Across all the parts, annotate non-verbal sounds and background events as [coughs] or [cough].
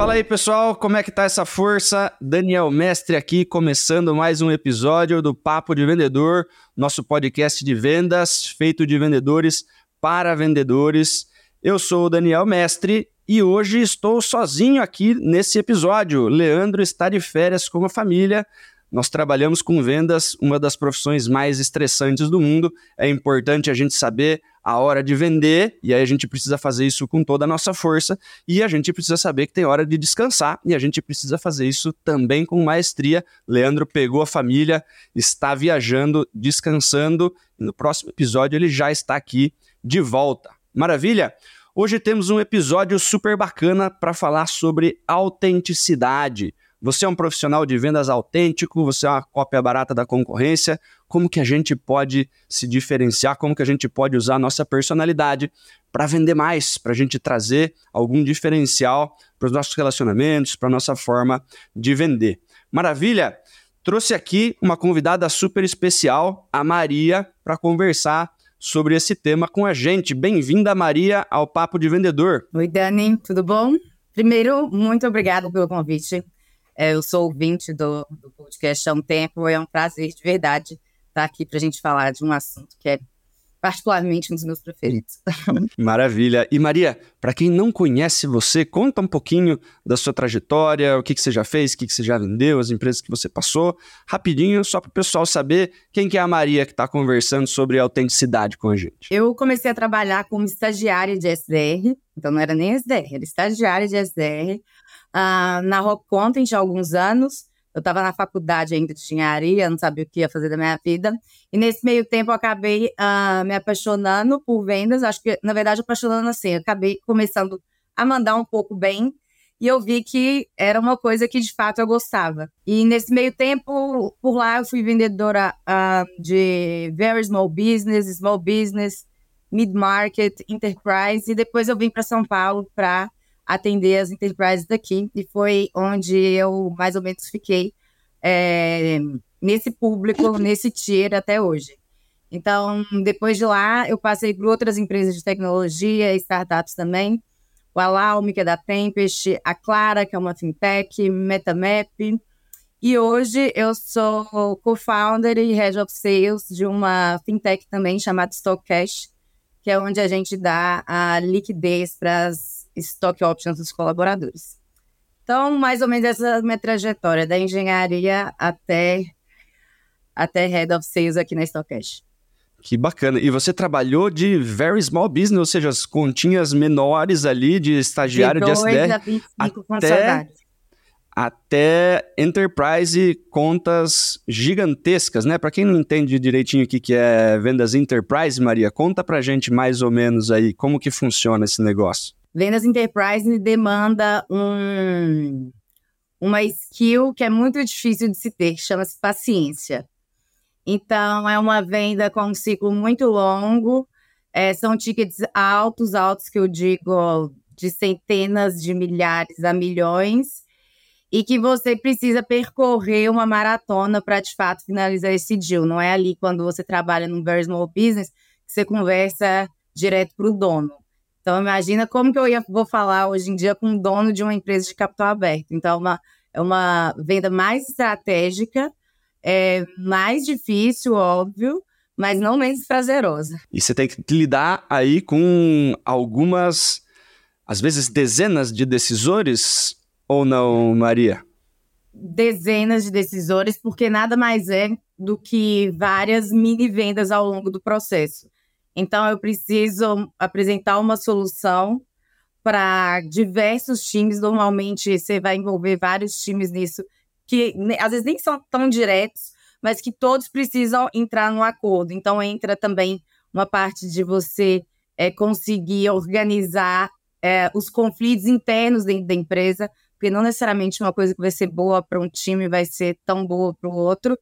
Fala aí, pessoal, como é que tá essa força? Daniel Mestre aqui, começando mais um episódio do Papo de Vendedor, nosso podcast de vendas, feito de vendedores para vendedores. Eu sou o Daniel Mestre e hoje estou sozinho aqui nesse episódio. Leandro está de férias com a família. Nós trabalhamos com vendas, uma das profissões mais estressantes do mundo. É importante a gente saber a hora de vender, e aí a gente precisa fazer isso com toda a nossa força, e a gente precisa saber que tem hora de descansar, e a gente precisa fazer isso também com maestria. Leandro pegou a família, está viajando, descansando, e no próximo episódio ele já está aqui de volta. Maravilha? Hoje temos um episódio super bacana para falar sobre autenticidade. Você é um profissional de vendas autêntico, você é uma cópia barata da concorrência. Como que a gente pode se diferenciar? Como que a gente pode usar a nossa personalidade para vender mais, para a gente trazer algum diferencial para os nossos relacionamentos, para a nossa forma de vender. Maravilha? Trouxe aqui uma convidada super especial, a Maria, para conversar sobre esse tema com a gente. Bem-vinda, Maria, ao Papo de Vendedor. Oi, Dani, tudo bom? Primeiro, muito obrigada pelo convite. É, eu sou ouvinte do, do podcast há um tempo, é um prazer de verdade estar aqui para a gente falar de um assunto que é particularmente um dos meus preferidos. [laughs] Maravilha. E Maria, para quem não conhece você, conta um pouquinho da sua trajetória, o que, que você já fez, o que, que você já vendeu, as empresas que você passou, rapidinho, só para o pessoal saber quem que é a Maria que está conversando sobre autenticidade com a gente. Eu comecei a trabalhar como estagiária de SDR, então não era nem SDR, era estagiária de SDR, uh, na Rock Content há alguns anos. Eu estava na faculdade ainda de engenharia, não sabia o que ia fazer da minha vida. E nesse meio tempo eu acabei uh, me apaixonando por vendas. Acho que, na verdade, apaixonando assim, eu acabei começando a mandar um pouco bem. E eu vi que era uma coisa que de fato eu gostava. E nesse meio tempo, por lá, eu fui vendedora uh, de very small business, small business, mid-market, enterprise. E depois eu vim para São Paulo para atender as enterprises daqui, e foi onde eu mais ou menos fiquei é, nesse público, [coughs] nesse tier até hoje. Então, depois de lá, eu passei por outras empresas de tecnologia, startups também, o Alalme, que é da Tempest, a Clara, que é uma fintech, Metamap, e hoje eu sou co-founder e head of sales de uma fintech também chamada Stock Cash, que é onde a gente dá a liquidez para as stock options dos colaboradores. Então, mais ou menos essa é a minha trajetória, da engenharia até, até Head of Sales aqui na Stockcash. Que bacana. E você trabalhou de very small business, ou seja, as continhas menores ali de estagiário de, de SDR. A 25 até, até enterprise contas gigantescas, né? Para quem não entende direitinho o que, que é vendas enterprise, Maria, conta pra gente mais ou menos aí como que funciona esse negócio. Vendas Enterprise demanda um, uma skill que é muito difícil de se ter, chama-se paciência. Então, é uma venda com um ciclo muito longo, é, são tickets altos, altos que eu digo de centenas de milhares a milhões, e que você precisa percorrer uma maratona para de fato finalizar esse deal. Não é ali quando você trabalha num very small business que você conversa direto para o dono. Então, imagina como que eu ia, vou falar hoje em dia com o dono de uma empresa de capital aberto. Então, é uma, é uma venda mais estratégica, é mais difícil, óbvio, mas não menos prazerosa. E você tem que lidar aí com algumas, às vezes, dezenas de decisores, ou não, Maria? Dezenas de decisores, porque nada mais é do que várias mini vendas ao longo do processo. Então, eu preciso apresentar uma solução para diversos times. Normalmente, você vai envolver vários times nisso, que às vezes nem são tão diretos, mas que todos precisam entrar no acordo. Então, entra também uma parte de você é, conseguir organizar é, os conflitos internos dentro da empresa, porque não necessariamente uma coisa que vai ser boa para um time vai ser tão boa para o outro.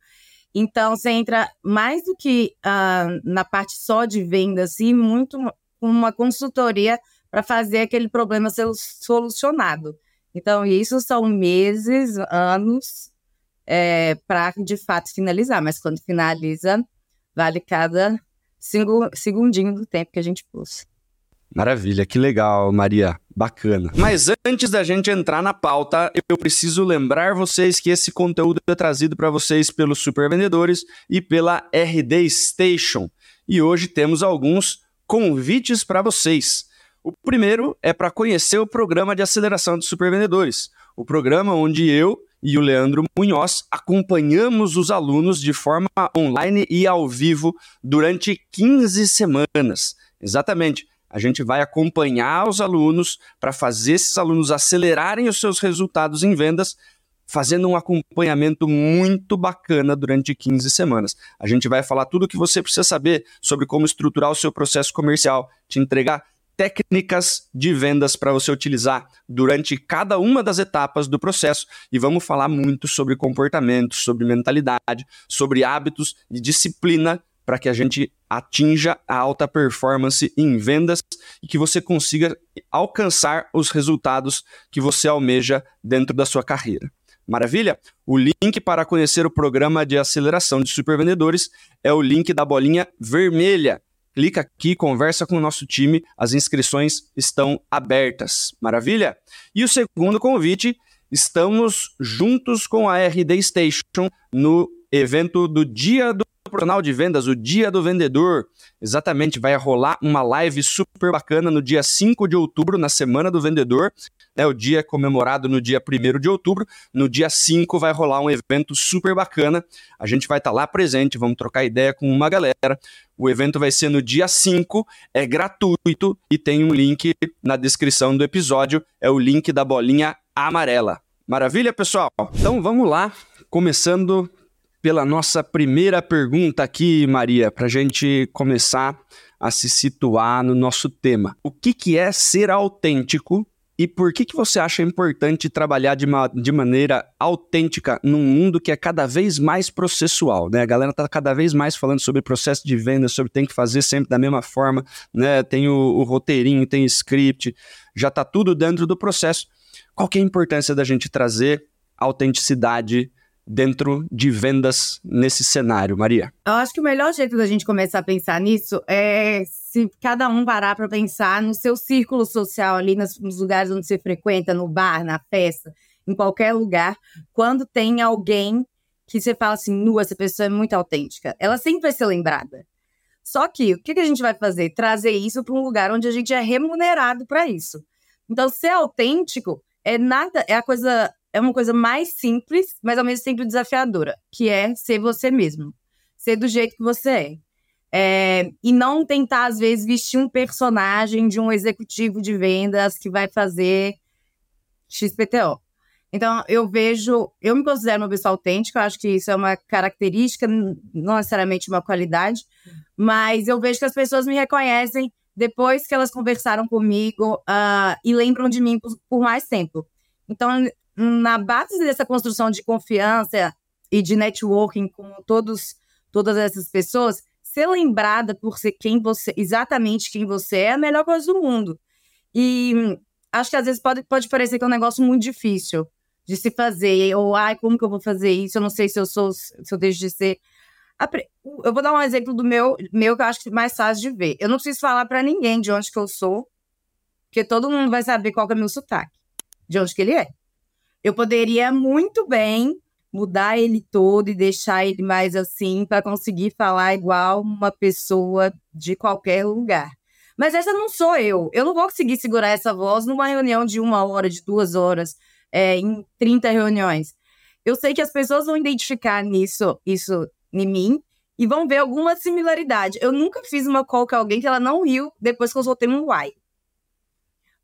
Então, você entra mais do que uh, na parte só de venda, assim, muito com uma consultoria para fazer aquele problema ser solucionado. Então, isso são meses, anos, é, para de fato finalizar. Mas quando finaliza, vale cada segundinho do tempo que a gente pôs. Maravilha, que legal, Maria. Bacana. Mas antes da gente entrar na pauta, eu preciso lembrar vocês que esse conteúdo é trazido para vocês pelos Super Vendedores e pela RD Station. E hoje temos alguns convites para vocês. O primeiro é para conhecer o programa de aceleração de supervendedores, o programa onde eu e o Leandro Munhoz acompanhamos os alunos de forma online e ao vivo durante 15 semanas. Exatamente. A gente vai acompanhar os alunos para fazer esses alunos acelerarem os seus resultados em vendas, fazendo um acompanhamento muito bacana durante 15 semanas. A gente vai falar tudo o que você precisa saber sobre como estruturar o seu processo comercial, te entregar técnicas de vendas para você utilizar durante cada uma das etapas do processo e vamos falar muito sobre comportamento, sobre mentalidade, sobre hábitos e disciplina para que a gente atinja a alta performance em vendas e que você consiga alcançar os resultados que você almeja dentro da sua carreira. Maravilha? O link para conhecer o programa de aceleração de supervendedores é o link da bolinha vermelha. Clica aqui, conversa com o nosso time, as inscrições estão abertas. Maravilha? E o segundo convite, estamos juntos com a RD Station no evento do Dia do profissional de vendas, o Dia do Vendedor. Exatamente, vai rolar uma live super bacana no dia 5 de outubro, na Semana do Vendedor. É o dia comemorado no dia 1 de outubro. No dia 5 vai rolar um evento super bacana. A gente vai estar tá lá presente, vamos trocar ideia com uma galera. O evento vai ser no dia 5, é gratuito e tem um link na descrição do episódio. É o link da bolinha amarela. Maravilha, pessoal? Então vamos lá, começando pela nossa primeira pergunta aqui, Maria, para a gente começar a se situar no nosso tema. O que, que é ser autêntico e por que, que você acha importante trabalhar de, ma de maneira autêntica num mundo que é cada vez mais processual? Né? A galera está cada vez mais falando sobre processo de venda, sobre tem que fazer sempre da mesma forma, né? tem o, o roteirinho, tem script, já está tudo dentro do processo. Qual que é a importância da gente trazer autenticidade dentro de vendas nesse cenário, Maria? Eu acho que o melhor jeito da gente começar a pensar nisso é se cada um parar para pensar no seu círculo social ali, nos lugares onde você frequenta, no bar, na festa, em qualquer lugar, quando tem alguém que você fala assim, nu, essa pessoa é muito autêntica, ela sempre vai ser lembrada. Só que o que a gente vai fazer? Trazer isso para um lugar onde a gente é remunerado para isso. Então, ser autêntico é nada, é a coisa é uma coisa mais simples, mas ao mesmo tempo desafiadora, que é ser você mesmo. Ser do jeito que você é. é. e não tentar, às vezes, vestir um personagem de um executivo de vendas que vai fazer XPTO. Então, eu vejo, eu me considero uma pessoa autêntica, eu acho que isso é uma característica, não necessariamente uma qualidade, mas eu vejo que as pessoas me reconhecem depois que elas conversaram comigo uh, e lembram de mim por, por mais tempo. Então, na base dessa construção de confiança e de networking com todos, todas essas pessoas, ser lembrada por ser quem você, exatamente quem você é, é a melhor coisa do mundo. E acho que às vezes pode, pode parecer que é um negócio muito difícil de se fazer, ou ai, como que eu vou fazer isso? Eu não sei se eu sou, se eu deixo de ser. Eu vou dar um exemplo do meu, meu que eu acho que mais fácil de ver. Eu não preciso falar para ninguém de onde que eu sou, porque todo mundo vai saber qual é o meu sotaque, de onde que ele é. Eu poderia muito bem mudar ele todo e deixar ele mais assim para conseguir falar igual uma pessoa de qualquer lugar. Mas essa não sou eu. Eu não vou conseguir segurar essa voz numa reunião de uma hora, de duas horas, é, em 30 reuniões. Eu sei que as pessoas vão identificar nisso, isso em mim, e vão ver alguma similaridade. Eu nunca fiz uma call com alguém que ela não riu depois que eu soltei um uai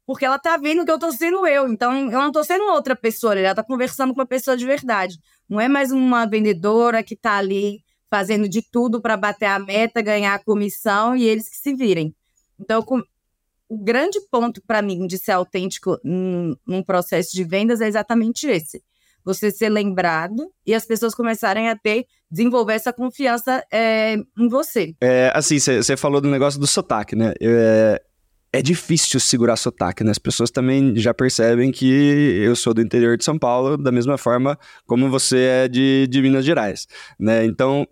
porque ela tá vendo que eu tô sendo eu. Então, eu não tô sendo outra pessoa, ela tá conversando com uma pessoa de verdade. Não é mais uma vendedora que tá ali fazendo de tudo para bater a meta, ganhar a comissão e eles que se virem. Então, com... o grande ponto para mim de ser autêntico num, num processo de vendas é exatamente esse. Você ser lembrado e as pessoas começarem a ter, desenvolver essa confiança é, em você. É, assim, você falou do negócio do sotaque, né? É, é difícil segurar sotaque, né? As pessoas também já percebem que eu sou do interior de São Paulo, da mesma forma como você é de, de Minas Gerais, né? Então,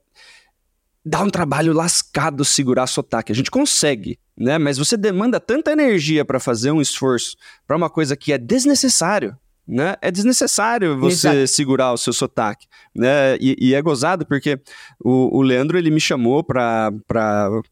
dá um trabalho lascado segurar sotaque. A gente consegue, né? Mas você demanda tanta energia para fazer um esforço para uma coisa que é desnecessário, né? É desnecessário você Exato. segurar o seu sotaque, né? E, e é gozado porque o, o, Leandro ele me chamou para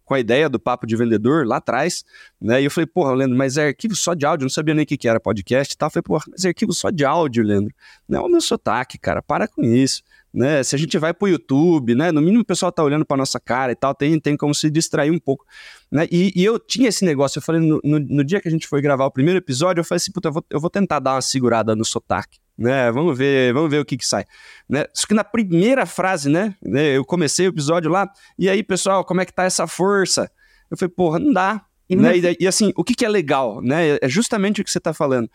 com a ideia do papo de vendedor lá atrás, né? E eu falei, porra, Leandro, mas é arquivo só de áudio, eu não sabia nem o que, que era podcast e tal. Eu falei, porra, mas é arquivo só de áudio, Leandro. Não é o meu sotaque, cara, para com isso né? Se a gente vai para o YouTube, né? No mínimo o pessoal tá olhando para nossa cara e tal, tem, tem como se distrair um pouco, né? E, e eu tinha esse negócio, eu falei, no, no, no, dia que a gente foi gravar o primeiro episódio, eu falei assim, puta, eu vou, eu vou tentar dar uma segurada no sotaque, né? Vamos ver, vamos ver o que que sai, né? Só que na primeira frase, né? né eu comecei o episódio lá, e aí, pessoal, como é que tá essa força? Eu falei, porra, não dá, e, né? E, e assim, o que que é legal, né? É justamente o que você tá falando.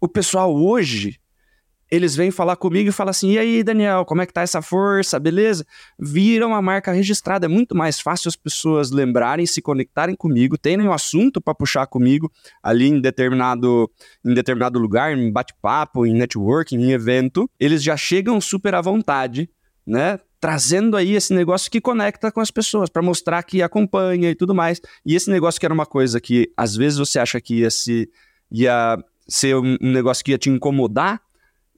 O pessoal hoje eles vêm falar comigo e falam assim: e aí, Daniel, como é que tá essa força? Beleza? Viram uma marca registrada. É muito mais fácil as pessoas lembrarem, se conectarem comigo, terem um assunto para puxar comigo ali em determinado, em determinado lugar, em bate-papo, em networking, em evento. Eles já chegam super à vontade, né? Trazendo aí esse negócio que conecta com as pessoas, para mostrar que acompanha e tudo mais. E esse negócio que era uma coisa que às vezes você acha que ia se. ia ser um negócio que ia te incomodar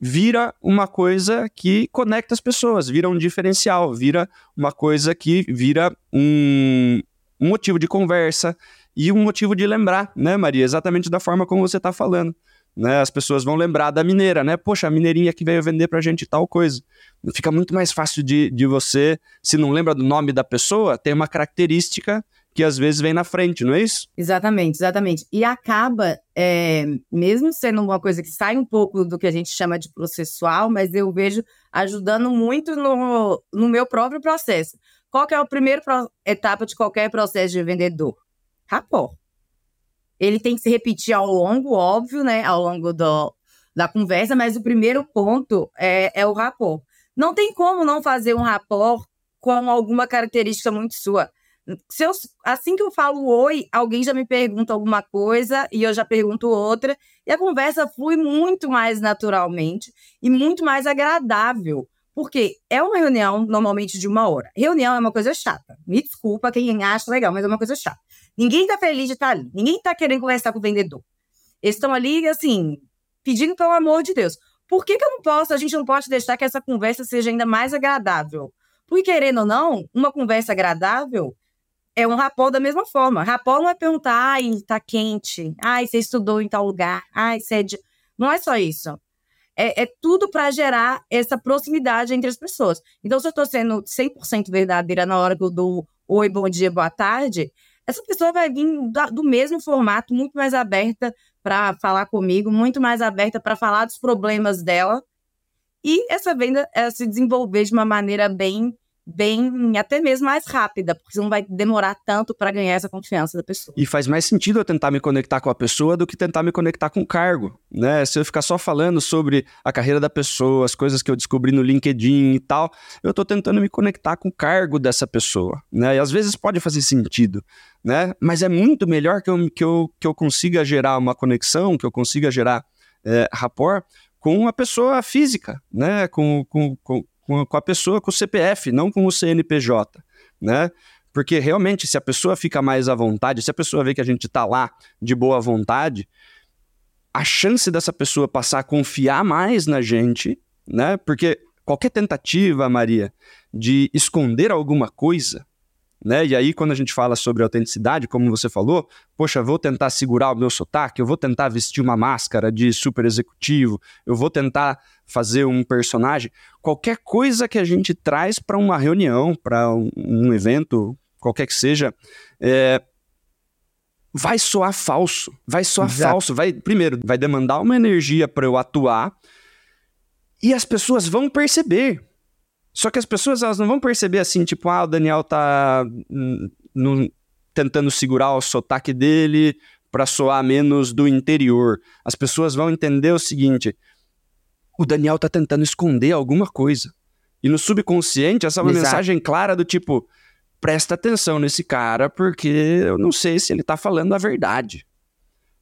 vira uma coisa que conecta as pessoas, vira um diferencial, vira uma coisa que vira um, um motivo de conversa e um motivo de lembrar, né, Maria? Exatamente da forma como você está falando. Né, as pessoas vão lembrar da mineira, né? Poxa, a mineirinha que veio vender pra gente tal coisa. Fica muito mais fácil de, de você, se não lembra do nome da pessoa, tem uma característica que às vezes vem na frente, não é isso? Exatamente, exatamente. E acaba, é, mesmo sendo uma coisa que sai um pouco do que a gente chama de processual, mas eu vejo ajudando muito no, no meu próprio processo. Qual que é a primeira etapa de qualquer processo de vendedor? Rapport. Ele tem que se repetir ao longo, óbvio, né? Ao longo do, da conversa, mas o primeiro ponto é, é o rapport. Não tem como não fazer um rapport com alguma característica muito sua. Se eu, assim que eu falo oi, alguém já me pergunta alguma coisa e eu já pergunto outra, e a conversa flui muito mais naturalmente e muito mais agradável. Porque é uma reunião normalmente de uma hora. Reunião é uma coisa chata. Me desculpa quem acha legal, mas é uma coisa chata. Ninguém tá feliz de estar tá ali. Ninguém tá querendo conversar com o vendedor. Eles estão ali, assim, pedindo pelo amor de Deus. Por que, que eu não posso, a gente não pode deixar que essa conversa seja ainda mais agradável? Porque, querendo ou não, uma conversa agradável é um rapó da mesma forma. Rapó não é perguntar, ai, tá quente, ai, você estudou em tal lugar, ai, você é de... Não é só isso. É, é tudo para gerar essa proximidade entre as pessoas. Então, se eu estou sendo 100% verdadeira na hora que eu dou oi, bom dia, boa tarde, essa pessoa vai vir do mesmo formato, muito mais aberta para falar comigo, muito mais aberta para falar dos problemas dela. E essa venda se desenvolver de uma maneira bem bem, até mesmo mais rápida, porque você não vai demorar tanto para ganhar essa confiança da pessoa. E faz mais sentido eu tentar me conectar com a pessoa do que tentar me conectar com o cargo, né? Se eu ficar só falando sobre a carreira da pessoa, as coisas que eu descobri no LinkedIn e tal, eu estou tentando me conectar com o cargo dessa pessoa, né? E às vezes pode fazer sentido, né? Mas é muito melhor que eu, que eu, que eu consiga gerar uma conexão, que eu consiga gerar é, rapport com a pessoa física, né? Com, com, com, com, com a pessoa, com o CPF, não com o CNPJ, né? Porque realmente, se a pessoa fica mais à vontade, se a pessoa vê que a gente está lá de boa vontade, a chance dessa pessoa passar a confiar mais na gente, né? Porque qualquer tentativa, Maria, de esconder alguma coisa, né? E aí, quando a gente fala sobre autenticidade, como você falou, poxa, vou tentar segurar o meu sotaque, eu vou tentar vestir uma máscara de super executivo, eu vou tentar fazer um personagem. Qualquer coisa que a gente traz para uma reunião, para um, um, evento, qualquer que seja, é, vai soar falso. Vai soar Exato. falso. Vai, primeiro, vai demandar uma energia para eu atuar e as pessoas vão perceber. Só que as pessoas elas não vão perceber assim, tipo, ah, o Daniel tá no, tentando segurar o sotaque dele para soar menos do interior. As pessoas vão entender o seguinte: o Daniel tá tentando esconder alguma coisa. E no subconsciente, essa é uma Exato. mensagem clara do tipo: presta atenção nesse cara, porque eu não sei se ele tá falando a verdade.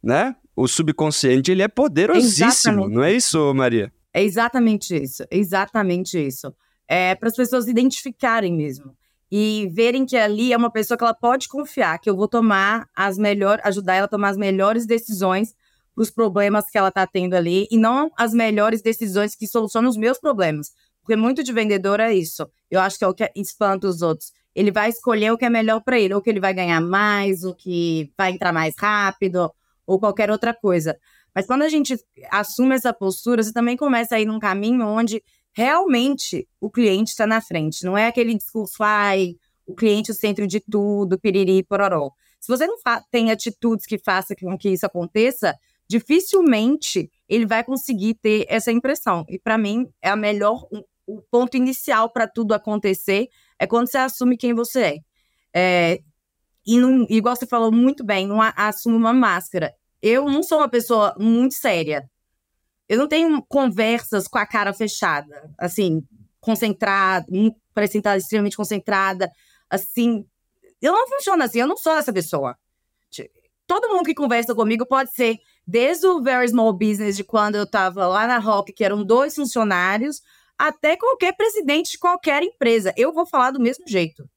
Né? O subconsciente, ele é poderosíssimo, Exatamente. não é isso, Maria? É exatamente isso, exatamente isso é, para as pessoas identificarem mesmo. e verem que ali é uma pessoa que ela pode confiar, que eu vou tomar as melhores, ajudar ela a tomar as melhores decisões para os problemas que ela está tendo ali e não as melhores decisões que solucionam os meus problemas. Porque muito de vendedor é isso. Eu acho que é o que espanta os outros. Ele vai escolher o que é melhor para ele, ou que ele vai ganhar mais, o que vai entrar mais rápido, ou qualquer outra coisa. Mas quando a gente assume essa postura, você também começa a ir num caminho onde realmente o cliente está na frente. Não é aquele discurso, ai, o cliente é o centro de tudo, piriri, pororó. Se você não tem atitudes que façam com que isso aconteça, dificilmente ele vai conseguir ter essa impressão. E para mim é a melhor, o ponto inicial para tudo acontecer é quando você assume quem você é. é e não, igual você falou muito bem, não assume uma máscara. Eu não sou uma pessoa muito séria. Eu não tenho conversas com a cara fechada, assim, concentrada, parecendo estar extremamente concentrada, assim. Eu não funciono assim, eu não sou essa pessoa. Todo mundo que conversa comigo pode ser desde o Very Small Business, de quando eu estava lá na Rock, que eram dois funcionários, até qualquer presidente de qualquer empresa. Eu vou falar do mesmo jeito.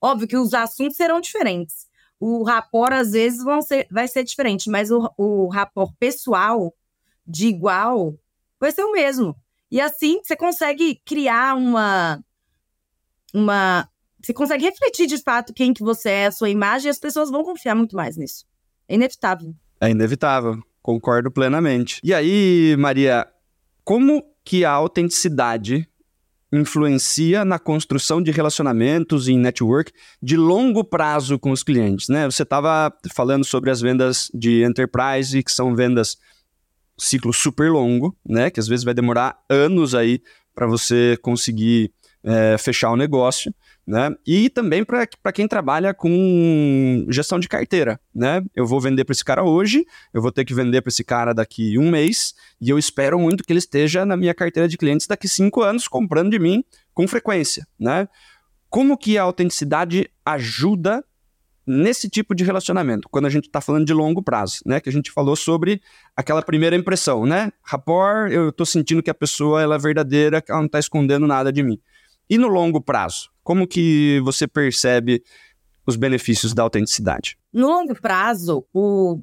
Óbvio que os assuntos serão diferentes. O rapport, às vezes, vão ser, vai ser diferente, mas o, o rapport pessoal, de igual, vai ser o mesmo. E assim você consegue criar uma. uma você consegue refletir de fato quem que você é, a sua imagem, e as pessoas vão confiar muito mais nisso. É inevitável. É inevitável, concordo plenamente. E aí, Maria, como que a autenticidade influencia na construção de relacionamentos em network de longo prazo com os clientes, né? Você estava falando sobre as vendas de enterprise, que são vendas ciclo super longo, né? Que às vezes vai demorar anos aí para você conseguir é, fechar o negócio né? E também para quem trabalha com gestão de carteira, né? Eu vou vender para esse cara hoje, eu vou ter que vender para esse cara daqui um mês, e eu espero muito que ele esteja na minha carteira de clientes daqui cinco anos, comprando de mim com frequência, né? Como que a autenticidade ajuda nesse tipo de relacionamento, quando a gente está falando de longo prazo, né? Que a gente falou sobre aquela primeira impressão, né? Rapport, eu estou sentindo que a pessoa ela é verdadeira, ela não está escondendo nada de mim. E no longo prazo, como que você percebe os benefícios da autenticidade? No longo prazo, o,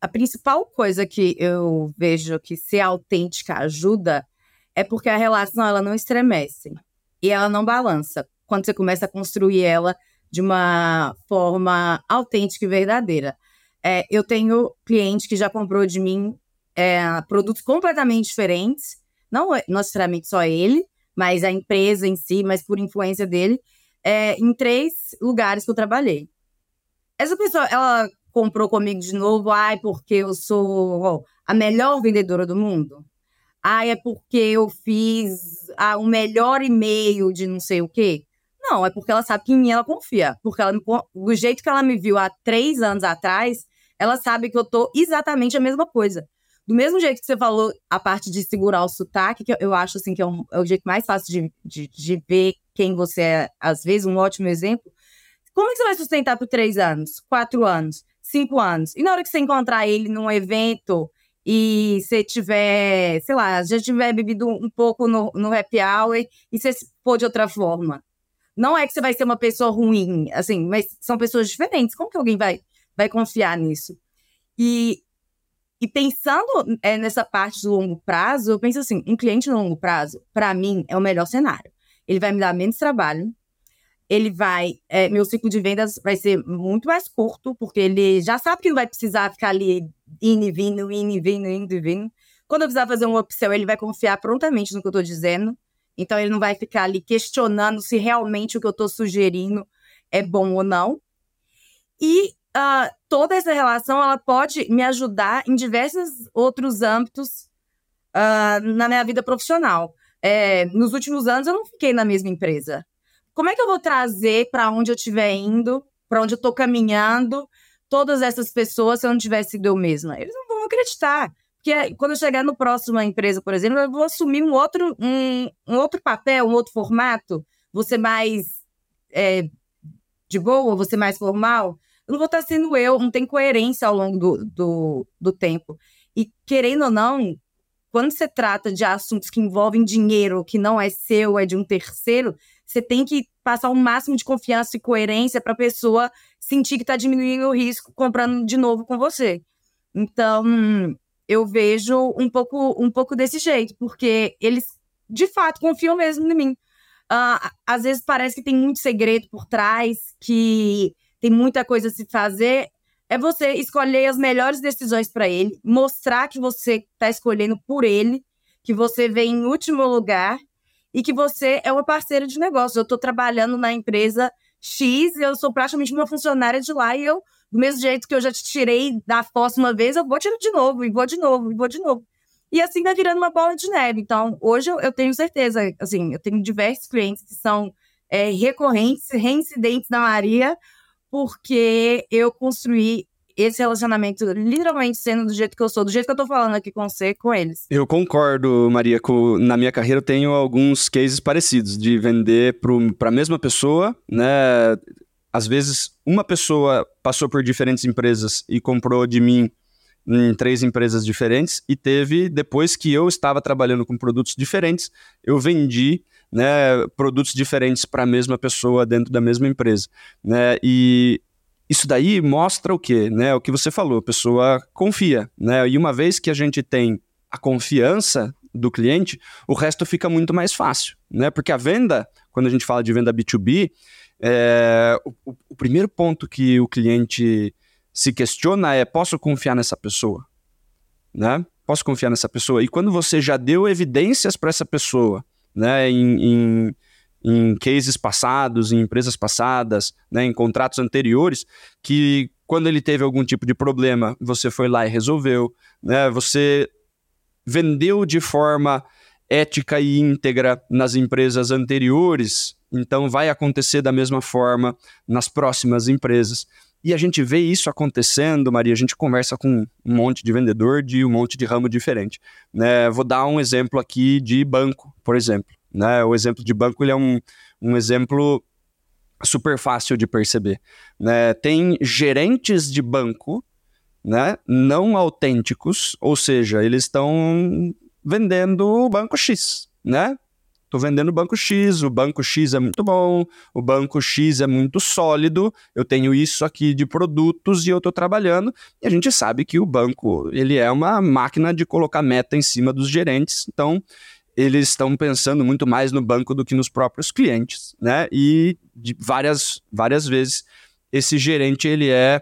a principal coisa que eu vejo que ser autêntica ajuda é porque a relação ela não estremece e ela não balança quando você começa a construir ela de uma forma autêntica e verdadeira. É, eu tenho cliente que já comprou de mim é, produtos completamente diferentes, não, é, não necessariamente só ele, mas a empresa em si, mas por influência dele, é, em três lugares que eu trabalhei. Essa pessoa, ela comprou comigo de novo, ai, porque eu sou a melhor vendedora do mundo. Ai, é porque eu fiz ah, o melhor e-mail de não sei o quê. Não, é porque ela sabe que em mim ela confia. Porque ela, do jeito que ela me viu há três anos atrás, ela sabe que eu tô exatamente a mesma coisa. Do mesmo jeito que você falou a parte de segurar o sotaque, que eu acho assim que é, um, é o jeito mais fácil de, de, de, ver quem você é, às vezes, um ótimo exemplo. Como é que você vai sustentar por três anos, quatro anos, cinco anos? E na hora que você encontrar ele num evento e você tiver, sei lá, já tiver bebido um pouco no, no happy hour e você for de outra forma. Não é que você vai ser uma pessoa ruim, assim, mas são pessoas diferentes. Como que alguém vai, vai confiar nisso? E e pensando é, nessa parte do longo prazo, eu penso assim: um cliente no longo prazo, para mim, é o melhor cenário. Ele vai me dar menos trabalho, ele vai. É, meu ciclo de vendas vai ser muito mais curto, porque ele já sabe que não vai precisar ficar ali indo e vindo, indo e vindo, indo e vindo. Quando eu precisar fazer um upsell, ele vai confiar prontamente no que eu estou dizendo. Então, ele não vai ficar ali questionando se realmente o que eu estou sugerindo é bom ou não. E uh, toda essa relação ela pode me ajudar em diversos outros âmbitos uh, na minha vida profissional. É, nos últimos anos eu não fiquei na mesma empresa. Como é que eu vou trazer para onde eu estiver indo, para onde eu estou caminhando, todas essas pessoas se eu não tivesse sido eu mesma? Eles não vão acreditar. Porque quando eu chegar no próximo empresa, por exemplo, eu vou assumir um outro, um, um outro papel, um outro formato, ser mais é, de boa, ser mais formal eu não vou estar sendo eu, não tem coerência ao longo do, do, do tempo. E querendo ou não, quando se trata de assuntos que envolvem dinheiro que não é seu, é de um terceiro, você tem que passar o máximo de confiança e coerência para a pessoa sentir que está diminuindo o risco comprando de novo com você. Então, eu vejo um pouco, um pouco desse jeito, porque eles de fato confiam mesmo em mim. Uh, às vezes parece que tem muito segredo por trás, que tem muita coisa a se fazer. É você escolher as melhores decisões para ele, mostrar que você está escolhendo por ele, que você vem em último lugar e que você é uma parceira de negócio. Eu estou trabalhando na empresa X, eu sou praticamente uma funcionária de lá e eu, do mesmo jeito que eu já te tirei da fossa uma vez, eu vou tirar de novo, e vou de novo, e vou de novo. E assim vai virando uma bola de neve. Então, hoje eu, eu tenho certeza, assim, eu tenho diversos clientes que são é, recorrentes, reincidentes da Maria, porque eu construí esse relacionamento literalmente sendo do jeito que eu sou, do jeito que eu tô falando aqui com você, com eles. Eu concordo, Maria, com, na minha carreira eu tenho alguns cases parecidos de vender para a mesma pessoa, né? Às vezes uma pessoa passou por diferentes empresas e comprou de mim em três empresas diferentes e teve, depois que eu estava trabalhando com produtos diferentes, eu vendi né, produtos diferentes para a mesma pessoa dentro da mesma empresa. Né? E isso daí mostra o quê? Né? O que você falou, a pessoa confia. Né? E uma vez que a gente tem a confiança do cliente, o resto fica muito mais fácil. Né? Porque a venda, quando a gente fala de venda B2B, é, o, o primeiro ponto que o cliente se questiona é: posso confiar nessa pessoa? Né? Posso confiar nessa pessoa? E quando você já deu evidências para essa pessoa, né, em, em, em, cases passados, em empresas passadas, né, em contratos anteriores, que quando ele teve algum tipo de problema, você foi lá e resolveu, né, você vendeu de forma ética e íntegra nas empresas anteriores, então vai acontecer da mesma forma nas próximas empresas. E a gente vê isso acontecendo, Maria. A gente conversa com um monte de vendedor de um monte de ramo diferente. Né? Vou dar um exemplo aqui de banco, por exemplo. Né? O exemplo de banco ele é um, um exemplo super fácil de perceber. Né? Tem gerentes de banco né, não autênticos, ou seja, eles estão vendendo o banco X, né? Estou vendendo o banco X, o banco X é muito bom, o banco X é muito sólido, eu tenho isso aqui de produtos e eu estou trabalhando. E a gente sabe que o banco ele é uma máquina de colocar meta em cima dos gerentes, então eles estão pensando muito mais no banco do que nos próprios clientes, né? E várias, várias vezes esse gerente ele é,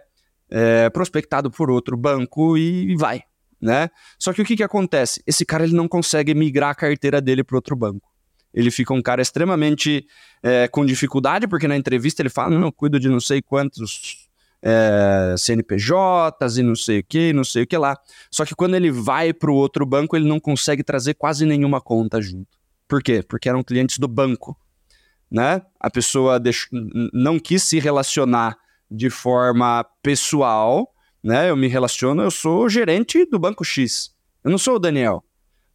é prospectado por outro banco e vai, né? Só que o que, que acontece? Esse cara ele não consegue migrar a carteira dele para outro banco ele fica um cara extremamente é, com dificuldade, porque na entrevista ele fala: não, eu cuido de não sei quantos é, CNPJs e não sei o que, não sei o que lá. Só que quando ele vai para o outro banco, ele não consegue trazer quase nenhuma conta junto. Por quê? Porque eram clientes do banco. Né? A pessoa não quis se relacionar de forma pessoal, né? Eu me relaciono, eu sou gerente do banco X. Eu não sou o Daniel.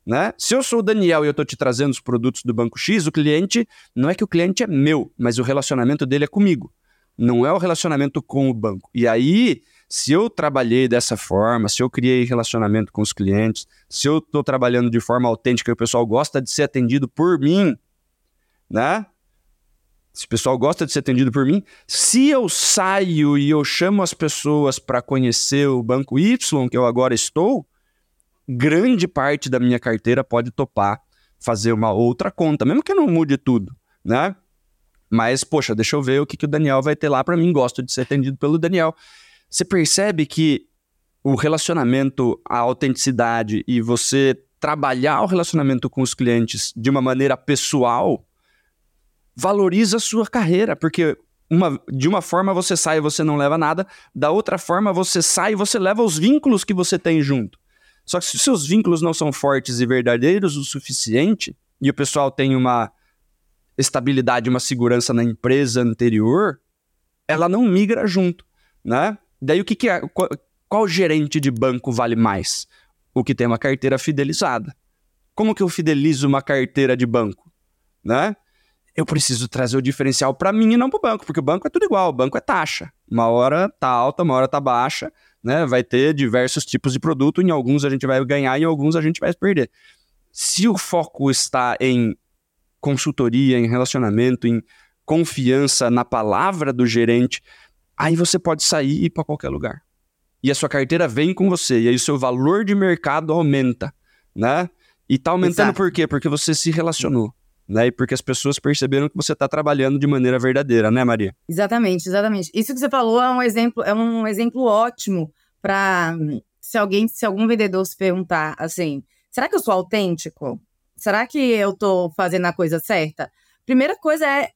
Né? Se eu sou o Daniel e eu estou te trazendo os produtos do Banco X, o cliente, não é que o cliente é meu, mas o relacionamento dele é comigo. Não é o relacionamento com o banco. E aí, se eu trabalhei dessa forma, se eu criei relacionamento com os clientes, se eu estou trabalhando de forma autêntica e o pessoal gosta de ser atendido por mim, né? Se o pessoal gosta de ser atendido por mim, se eu saio e eu chamo as pessoas para conhecer o banco Y, que eu agora estou, grande parte da minha carteira pode topar fazer uma outra conta, mesmo que eu não mude tudo, né? Mas, poxa, deixa eu ver o que, que o Daniel vai ter lá para mim. Gosto de ser atendido pelo Daniel. Você percebe que o relacionamento, a autenticidade e você trabalhar o relacionamento com os clientes de uma maneira pessoal valoriza a sua carreira, porque uma, de uma forma você sai e você não leva nada, da outra forma você sai e você leva os vínculos que você tem junto. Só que se seus vínculos não são fortes e verdadeiros o suficiente, e o pessoal tem uma estabilidade, uma segurança na empresa anterior, ela não migra junto, né? Daí o que, que é? Qual, qual gerente de banco vale mais? O que tem uma carteira fidelizada. Como que eu fidelizo uma carteira de banco, né? Eu preciso trazer o diferencial para mim e não para o banco, porque o banco é tudo igual, o banco é taxa. Uma hora tá alta, uma hora tá baixa, né? Vai ter diversos tipos de produto, em alguns a gente vai ganhar, em alguns a gente vai perder. Se o foco está em consultoria, em relacionamento, em confiança na palavra do gerente, aí você pode sair e ir para qualquer lugar. E a sua carteira vem com você, e aí o seu valor de mercado aumenta, né? E tá aumentando Exato. por quê? Porque você se relacionou. Né? E porque as pessoas perceberam que você está trabalhando de maneira verdadeira, né, Maria? Exatamente, exatamente. Isso que você falou é um exemplo, é um exemplo ótimo para se alguém, se algum vendedor se perguntar assim, será que eu sou autêntico? Será que eu estou fazendo a coisa certa? Primeira coisa é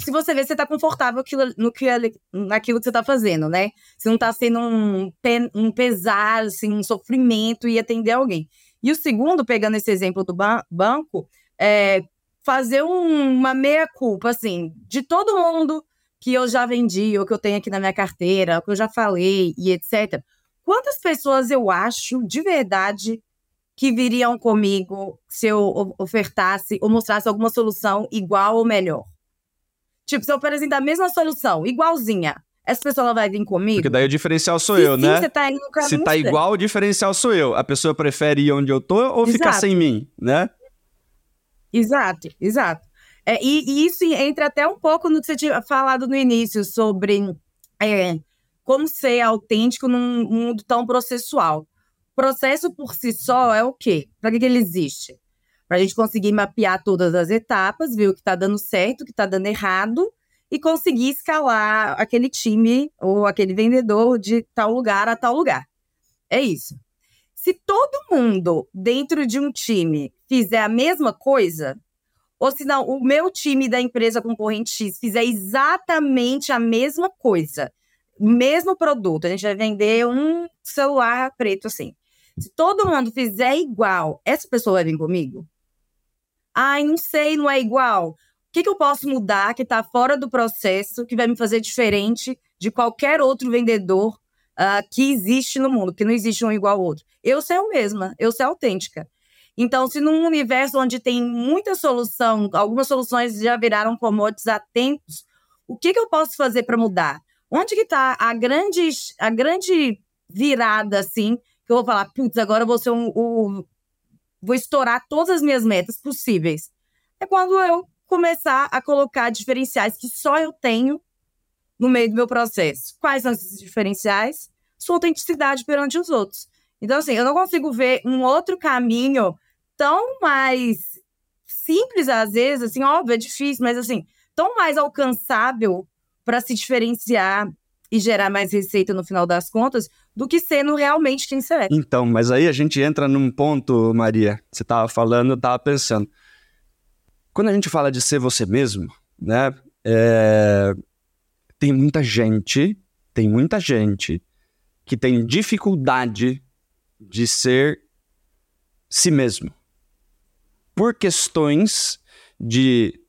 se você vê, você está confortável no que, naquilo que você está fazendo, né? Se não está sendo um, um pesar, assim, um sofrimento e atender alguém. E o segundo, pegando esse exemplo do ban banco, é fazer um, uma meia-culpa, assim, de todo mundo que eu já vendi, ou que eu tenho aqui na minha carteira, ou que eu já falei, e etc. Quantas pessoas eu acho, de verdade, que viriam comigo se eu ofertasse ou mostrasse alguma solução igual ou melhor? Tipo, se eu apresentar a mesma solução, igualzinha, essa pessoa ela vai vir comigo? Porque daí o diferencial sou se eu, sim, né? Você tá indo no se tá igual, o diferencial sou eu. A pessoa prefere ir onde eu tô ou Exato. ficar sem mim, né? Exato, exato. É, e, e, isso entra até um pouco no que você tinha falado no início sobre é, como ser autêntico num mundo tão processual. Processo por si só é o quê? Para que, que ele existe? Para a gente conseguir mapear todas as etapas, ver o que está dando certo, o que está dando errado, e conseguir escalar aquele time ou aquele vendedor de tal lugar a tal lugar. É isso. Se todo mundo dentro de um time fizer a mesma coisa, ou se não, o meu time da empresa concorrente X fizer exatamente a mesma coisa, mesmo produto, a gente vai vender um celular preto assim. Se todo mundo fizer igual, essa pessoa vai vir comigo? Ai, não sei, não é igual. O que, que eu posso mudar que está fora do processo, que vai me fazer diferente de qualquer outro vendedor uh, que existe no mundo, que não existe um igual ao outro? Eu sou eu mesma, eu sou autêntica. Então, se num universo onde tem muita solução, algumas soluções já viraram commodities há o que, que eu posso fazer para mudar? Onde que está a grande, a grande virada, assim, que eu vou falar, putz, agora eu vou ser um, um, vou estourar todas as minhas metas possíveis. É quando eu começar a colocar diferenciais que só eu tenho no meio do meu processo. Quais são esses diferenciais? Sua autenticidade perante os outros. Então, assim, eu não consigo ver um outro caminho tão mais simples, às vezes, assim, óbvio, é difícil, mas assim, tão mais alcançável para se diferenciar e gerar mais receita no final das contas do que sendo realmente quem você é. Então, mas aí a gente entra num ponto, Maria, você estava falando, eu estava pensando. Quando a gente fala de ser você mesmo, né, é... tem muita gente, tem muita gente que tem dificuldade de ser si mesmo por questões de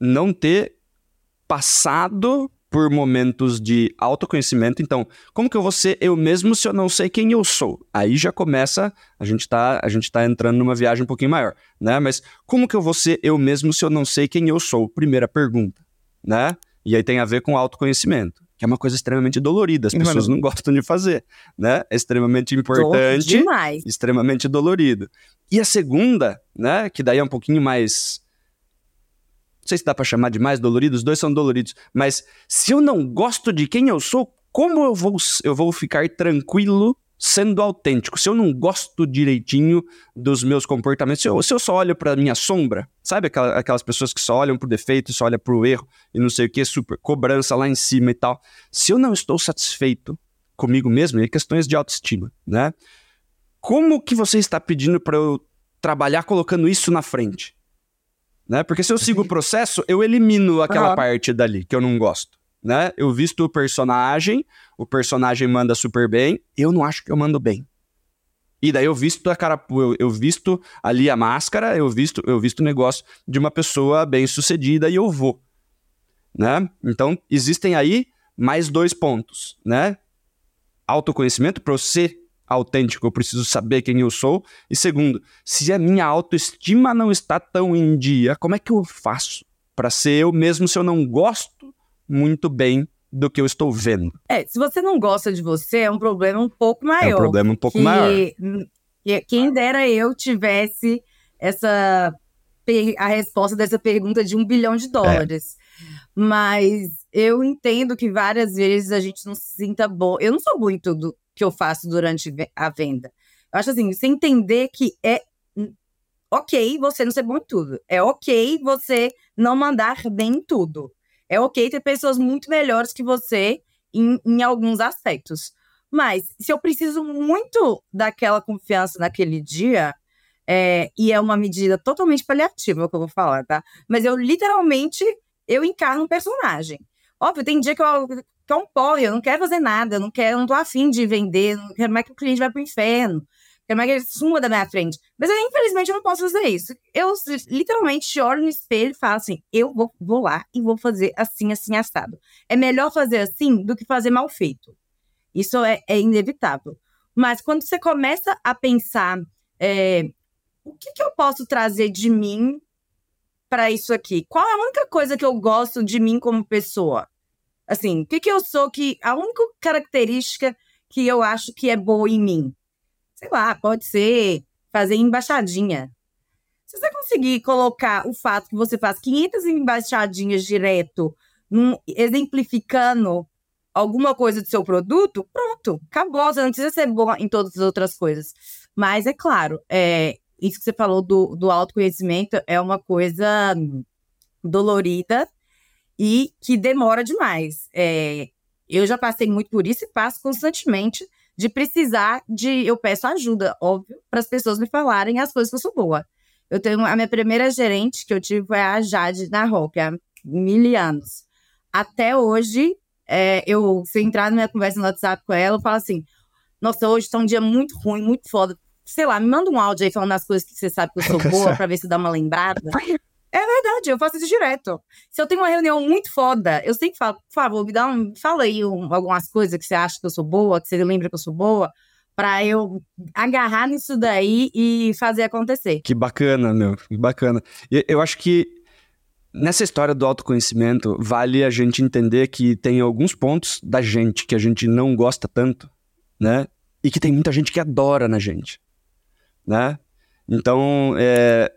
não ter passado por momentos de autoconhecimento. Então, como que eu vou ser eu mesmo se eu não sei quem eu sou? Aí já começa, a gente tá, a gente tá entrando numa viagem um pouquinho maior, né? Mas como que eu vou ser eu mesmo se eu não sei quem eu sou? Primeira pergunta, né? E aí tem a ver com autoconhecimento, que é uma coisa extremamente dolorida, as pessoas não gostam de fazer, né? É extremamente importante, demais. extremamente dolorido. E a segunda, né, que daí é um pouquinho mais não sei se dá para chamar de mais dolorido, os dois são doloridos, mas se eu não gosto de quem eu sou, como eu vou, eu vou ficar tranquilo sendo autêntico? Se eu não gosto direitinho dos meus comportamentos, se eu, se eu só olho para minha sombra, sabe aquelas, aquelas pessoas que só olham pro defeito, só olham pro erro e não sei o que, super cobrança lá em cima e tal. Se eu não estou satisfeito comigo mesmo, é questões de autoestima, né? Como que você está pedindo para eu trabalhar colocando isso na frente? né? Porque se eu sigo o processo, eu elimino aquela uhum. parte dali que eu não gosto, né? Eu visto o personagem, o personagem manda super bem, eu não acho que eu mando bem. E daí eu visto a cara, eu, eu visto ali a máscara, eu visto, eu visto o negócio de uma pessoa bem-sucedida e eu vou, né? Então, existem aí mais dois pontos, né? Autoconhecimento para você autêntico, eu preciso saber quem eu sou. E segundo, se a minha autoestima não está tão em dia, como é que eu faço para ser eu mesmo se eu não gosto muito bem do que eu estou vendo? É, se você não gosta de você, é um problema um pouco maior. É um problema um pouco que, maior. Que, quem dera eu tivesse essa a resposta dessa pergunta de um bilhão de dólares. É. Mas eu entendo que várias vezes a gente não se sinta bom. Eu não sou muito do que eu faço durante a venda. Eu acho assim, você entender que é ok você não ser bom em tudo. É ok você não mandar bem em tudo. É ok ter pessoas muito melhores que você em, em alguns aspectos. Mas se eu preciso muito daquela confiança naquele dia, é, e é uma medida totalmente paliativa que eu vou falar, tá? Mas eu literalmente eu encarno um personagem. Óbvio, tem dia que eu, que é um porre, eu não quero fazer nada, eu não quero, não tô afim de vender, não quero mais que o cliente vá pro inferno, quero mais que ele suma da minha frente. Mas eu, infelizmente, eu não posso fazer isso. Eu literalmente olho no espelho e falo assim: eu vou, vou lá e vou fazer assim, assim, assado. É melhor fazer assim do que fazer mal feito. Isso é, é inevitável. Mas quando você começa a pensar é, o que, que eu posso trazer de mim para isso aqui? Qual é a única coisa que eu gosto de mim como pessoa? Assim, o que, que eu sou que. A única característica que eu acho que é boa em mim. Sei lá, pode ser fazer embaixadinha. Se você conseguir colocar o fato que você faz 500 embaixadinhas direto, num, exemplificando alguma coisa do seu produto, pronto, acabou. Você não precisa ser bom em todas as outras coisas. Mas é claro, é, isso que você falou do, do autoconhecimento é uma coisa dolorida e que demora demais. É, eu já passei muito por isso e passo constantemente de precisar de. Eu peço ajuda, óbvio, para as pessoas me falarem as coisas que eu sou boa. Eu tenho a minha primeira gerente que eu tive foi a Jade na Hope, há mil anos. Até hoje, é, eu, se eu entrar na minha conversa no WhatsApp com ela, eu falo assim: Nossa, hoje está um dia muito ruim, muito foda sei lá, me manda um áudio aí falando as coisas que você sabe que eu sou [laughs] boa pra ver se dá uma lembrada. É verdade, eu faço isso direto. Se eu tenho uma reunião muito foda, eu sempre falo, por favor, me dá um. Fala aí um, algumas coisas que você acha que eu sou boa, que você lembra que eu sou boa, pra eu agarrar nisso daí e fazer acontecer. Que bacana, meu, que bacana. Eu acho que nessa história do autoconhecimento, vale a gente entender que tem alguns pontos da gente que a gente não gosta tanto, né? E que tem muita gente que adora na gente né? Então, é,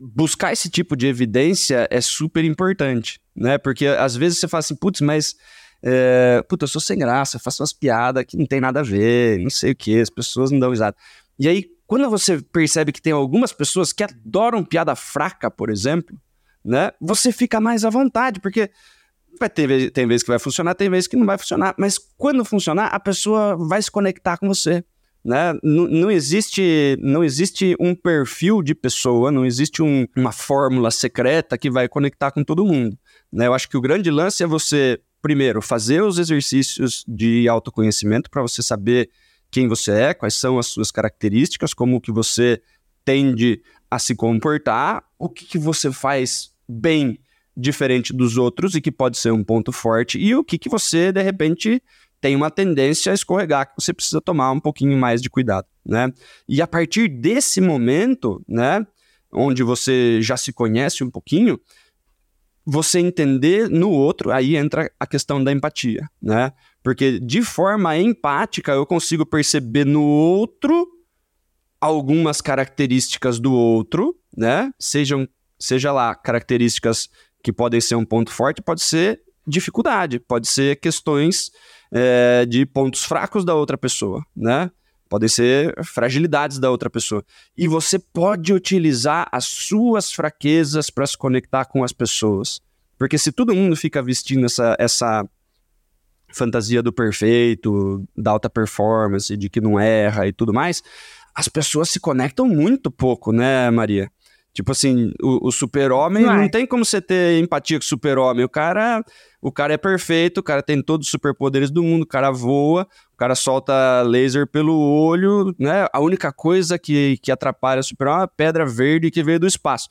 buscar esse tipo de evidência é super importante, né? Porque às vezes você fala assim, putz, mas é, putz, eu sou sem graça, faço umas piadas que não tem nada a ver, não sei o que, as pessoas não dão risada. E aí, quando você percebe que tem algumas pessoas que adoram piada fraca, por exemplo, né? Você fica mais à vontade, porque vai ter, tem vezes que vai funcionar, tem vezes que não vai funcionar, mas quando funcionar, a pessoa vai se conectar com você. Né? Não, existe, não existe um perfil de pessoa, não existe um, uma fórmula secreta que vai conectar com todo mundo. Né? Eu acho que o grande lance é você, primeiro, fazer os exercícios de autoconhecimento para você saber quem você é, quais são as suas características, como que você tende a se comportar, o que, que você faz bem diferente dos outros e que pode ser um ponto forte, e o que, que você, de repente, tem uma tendência a escorregar, que você precisa tomar um pouquinho mais de cuidado, né? E a partir desse momento, né, onde você já se conhece um pouquinho, você entender no outro, aí entra a questão da empatia, né? Porque de forma empática eu consigo perceber no outro algumas características do outro, né? Sejam, seja lá características que podem ser um ponto forte, pode ser dificuldade, pode ser questões é, de pontos fracos da outra pessoa, né? Podem ser fragilidades da outra pessoa. E você pode utilizar as suas fraquezas para se conectar com as pessoas. Porque se todo mundo fica vestindo essa, essa fantasia do perfeito, da alta performance, de que não erra e tudo mais, as pessoas se conectam muito pouco, né, Maria? Tipo assim, o, o super-homem não, não, tem como você ter empatia com o super-homem. O cara, o cara é perfeito, o cara tem todos os superpoderes do mundo, o cara voa, o cara solta laser pelo olho, né? A única coisa que, que atrapalha o super-homem é a pedra verde que veio do espaço.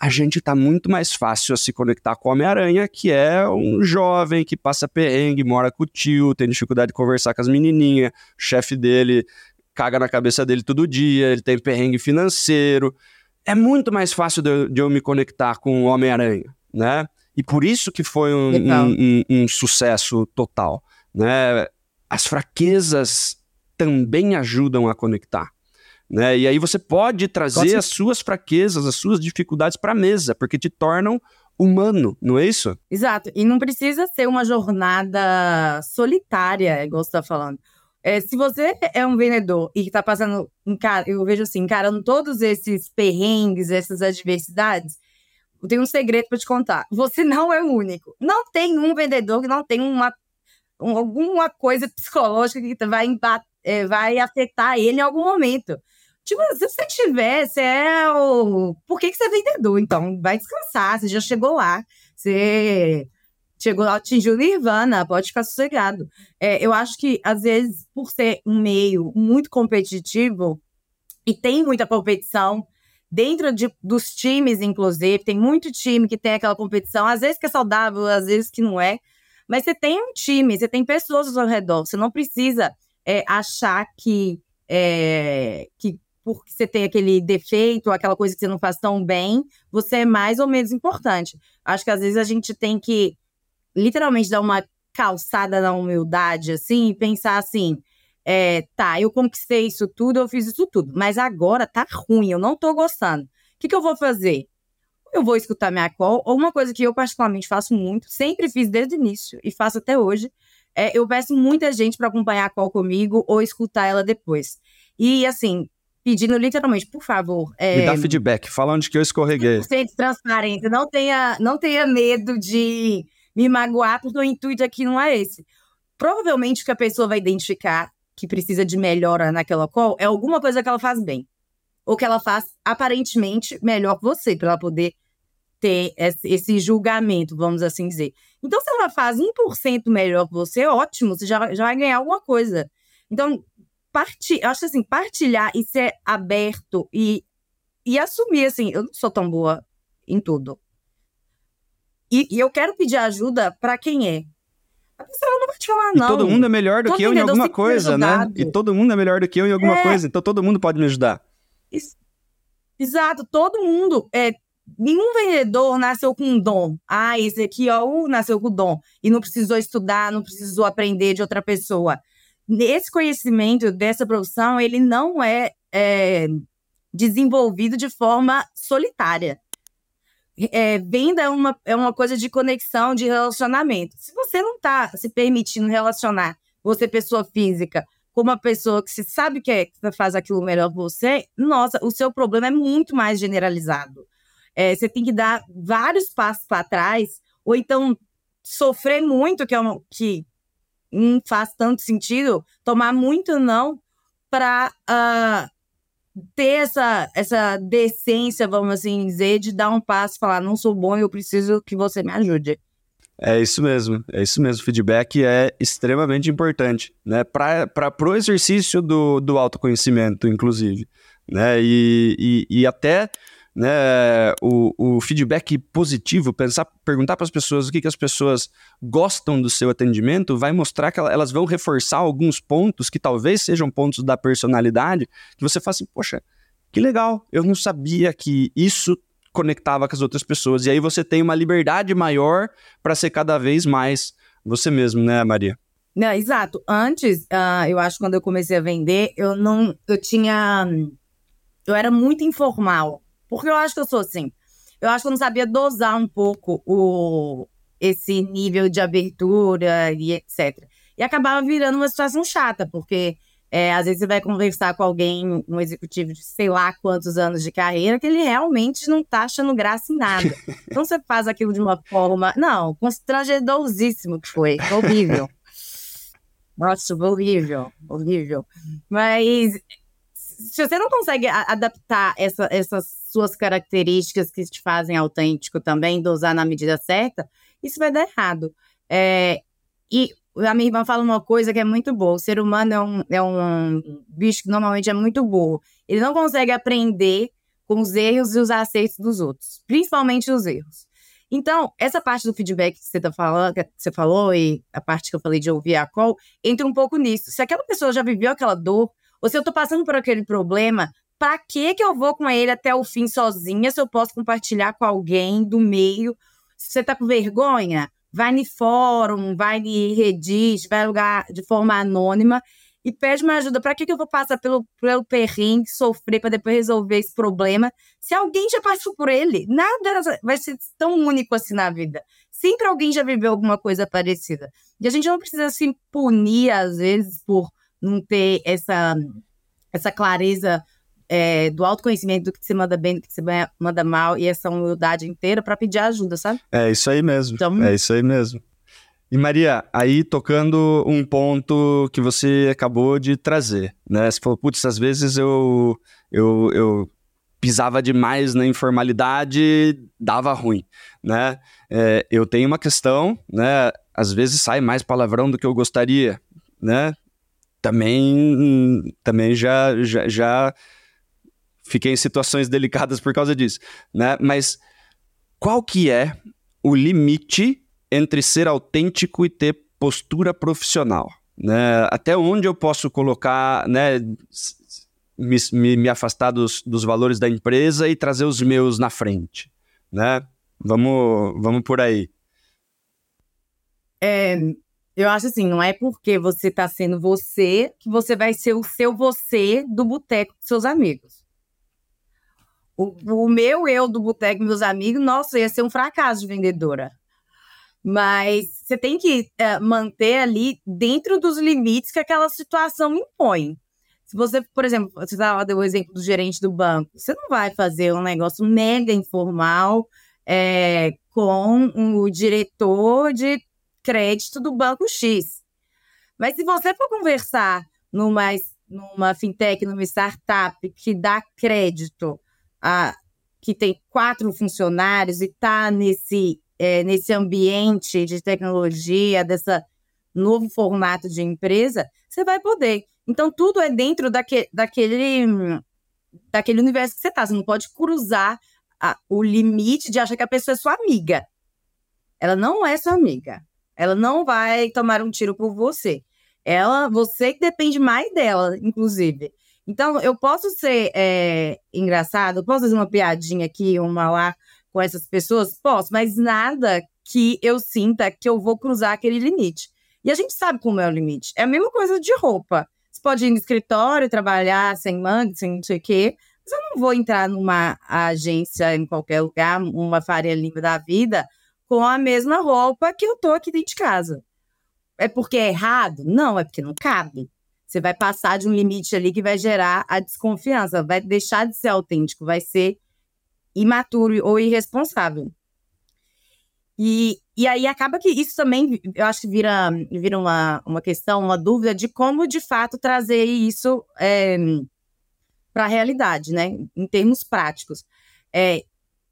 A gente tá muito mais fácil a se conectar com o Homem-Aranha, que é um jovem que passa perrengue, mora com o tio, tem dificuldade de conversar com as menininhas, o chefe dele caga na cabeça dele todo dia, ele tem perrengue financeiro é muito mais fácil de, de eu me conectar com o Homem-Aranha, né? E por isso que foi um, um, um, um, sucesso total, né? As fraquezas também ajudam a conectar, né? E aí você pode trazer as suas fraquezas, as suas dificuldades para a mesa, porque te tornam humano, não é isso? Exato. E não precisa ser uma jornada solitária, igual você está falando. É, se você é um vendedor e está passando, eu vejo assim, encarando todos esses perrengues, essas adversidades, eu tenho um segredo para te contar. Você [laughs] não é o único. Não tem um vendedor que não tem uma, alguma coisa psicológica que vai, é, vai afetar ele em algum momento. Tipo, se você tiver, você é o. Por que, que você é vendedor? Então, vai descansar, você já chegou lá, você chegou, atingiu Nirvana, pode ficar sossegado. É, eu acho que, às vezes, por ser um meio muito competitivo, e tem muita competição, dentro de, dos times, inclusive, tem muito time que tem aquela competição, às vezes que é saudável, às vezes que não é. Mas você tem um time, você tem pessoas ao redor, você não precisa é, achar que, é, que porque você tem aquele defeito, aquela coisa que você não faz tão bem, você é mais ou menos importante. Acho que às vezes a gente tem que literalmente dar uma calçada na humildade, assim, e pensar assim: é, tá, eu conquistei isso tudo, eu fiz isso tudo, mas agora tá ruim, eu não tô gostando. O que, que eu vou fazer? Eu vou escutar minha call, ou uma coisa que eu particularmente faço muito, sempre fiz desde o início e faço até hoje, é, eu peço muita gente para acompanhar a call comigo ou escutar ela depois. E assim, pedindo literalmente, por favor. É, Me dá feedback, fala onde que eu escorreguei. de transparência, não tenha, não tenha medo de me magoar, porque o intuito aqui não é esse. Provavelmente o que a pessoa vai identificar que precisa de melhora naquela call é alguma coisa que ela faz bem. Ou que ela faz aparentemente melhor que você, para ela poder ter esse julgamento, vamos assim dizer. Então, se ela faz 1% melhor que você, ótimo, você já, já vai ganhar alguma coisa. Então, partir, acho assim, partilhar e ser aberto e, e assumir, assim, eu não sou tão boa em tudo. E, e eu quero pedir ajuda para quem é. A pessoa não vai te falar, não. E todo mundo é melhor do todo que eu em alguma coisa, né? E todo mundo é melhor do que eu em alguma é... coisa, então todo mundo pode me ajudar. Exato, todo mundo. É, nenhum vendedor nasceu com um dom. Ah, esse aqui, ó, nasceu com dom. E não precisou estudar, não precisou aprender de outra pessoa. Esse conhecimento dessa profissão, ele não é, é desenvolvido de forma solitária é, venda é uma, é uma coisa de conexão, de relacionamento. Se você não está se permitindo relacionar, você, pessoa física, com uma pessoa que você sabe que, é, que faz aquilo melhor que você, nossa, o seu problema é muito mais generalizado. É, você tem que dar vários passos para trás, ou então sofrer muito, que, é uma, que não faz tanto sentido, tomar muito não, para uh, ah, ter essa, essa decência, vamos assim dizer, de dar um passo falar, não sou bom e eu preciso que você me ajude. É isso mesmo, é isso mesmo. Feedback é extremamente importante, né? Para o exercício do, do autoconhecimento, inclusive. Né? E, e, e até né, o, o feedback positivo, pensar, perguntar para as pessoas o que, que as pessoas gostam do seu atendimento, vai mostrar que elas vão reforçar alguns pontos que talvez sejam pontos da personalidade, que você fala assim, poxa, que legal, eu não sabia que isso conectava com as outras pessoas. E aí você tem uma liberdade maior para ser cada vez mais você mesmo, né, Maria? Não, exato. Antes, uh, eu acho que quando eu comecei a vender, eu não. Eu tinha. Eu era muito informal. Porque eu acho que eu sou assim. Eu acho que eu não sabia dosar um pouco o, esse nível de abertura e etc. E acabava virando uma situação chata, porque é, às vezes você vai conversar com alguém, um executivo de sei lá quantos anos de carreira, que ele realmente não tá achando graça em nada. [laughs] Então você faz aquilo de uma forma. Não, constrangedorzíssimo que foi. Horrível. [laughs] Nossa, horrível, horrível. Mas se você não consegue adaptar essa, essas suas características que te fazem autêntico também, dosar na medida certa, isso vai dar errado. É, e a minha irmã fala uma coisa que é muito boa: o ser humano é um, é um bicho que normalmente é muito burro. Ele não consegue aprender com os erros e os acertos dos outros, principalmente os erros. Então, essa parte do feedback que você tá falando, que você falou, e a parte que eu falei de ouvir a call, entra um pouco nisso. Se aquela pessoa já viveu aquela dor, ou se eu tô passando por aquele problema, para que que eu vou com ele até o fim sozinha se eu posso compartilhar com alguém do meio? Se você tá com vergonha, vai no fórum, vai no Reddit, vai lugar de forma anônima e pede uma ajuda. Para que, que eu vou passar pelo, pelo perrengue, sofrer para depois resolver esse problema? Se alguém já passou por ele, nada vai ser tão único assim na vida. Sempre alguém já viveu alguma coisa parecida. E a gente não precisa se punir, às vezes, por não ter essa, essa clareza é, do autoconhecimento do que você manda bem, do que você manda mal, e essa humildade inteira para pedir ajuda, sabe? É isso aí mesmo. Então, é isso aí mesmo. E Maria, aí tocando um ponto que você acabou de trazer, né? Você falou, putz, às vezes eu, eu, eu pisava demais na informalidade, dava ruim, né? É, eu tenho uma questão, né? Às vezes sai mais palavrão do que eu gostaria, né? Também, também já, já, já fiquei em situações delicadas por causa disso, né? Mas qual que é o limite entre ser autêntico e ter postura profissional. Né? Até onde eu posso colocar, né, me, me, me afastar dos, dos valores da empresa e trazer os meus na frente. Né? Vamos, vamos por aí. É, eu acho assim, não é porque você está sendo você que você vai ser o seu você do boteco dos seus amigos. O, o meu eu do boteco, meus amigos, nossa, ia ser um fracasso de vendedora. Mas você tem que é, manter ali dentro dos limites que aquela situação impõe. Se você, por exemplo, você deu o exemplo do gerente do banco, você não vai fazer um negócio mega informal é, com o diretor de crédito do banco X. Mas se você for conversar numa, numa fintech, numa startup que dá crédito a que tem quatro funcionários e está nesse é, nesse ambiente de tecnologia, dessa novo formato de empresa, você vai poder. Então, tudo é dentro daque, daquele, daquele universo que você está. Você não pode cruzar a, o limite de achar que a pessoa é sua amiga. Ela não é sua amiga. Ela não vai tomar um tiro por você. Ela, você que depende mais dela, inclusive. Então, eu posso ser é, engraçado, posso fazer uma piadinha aqui, uma lá, com essas pessoas? Posso, mas nada que eu sinta que eu vou cruzar aquele limite. E a gente sabe como é o limite. É a mesma coisa de roupa. Você pode ir no escritório, trabalhar sem manga, sem não sei o quê, mas eu não vou entrar numa agência em qualquer lugar, uma Faria Lima da vida, com a mesma roupa que eu tô aqui dentro de casa. É porque é errado? Não, é porque não cabe. Você vai passar de um limite ali que vai gerar a desconfiança, vai deixar de ser autêntico, vai ser imaturo ou irresponsável. E, e aí acaba que isso também, eu acho que vira, vira uma, uma questão, uma dúvida de como de fato trazer isso é, para a realidade, né? Em termos práticos. É,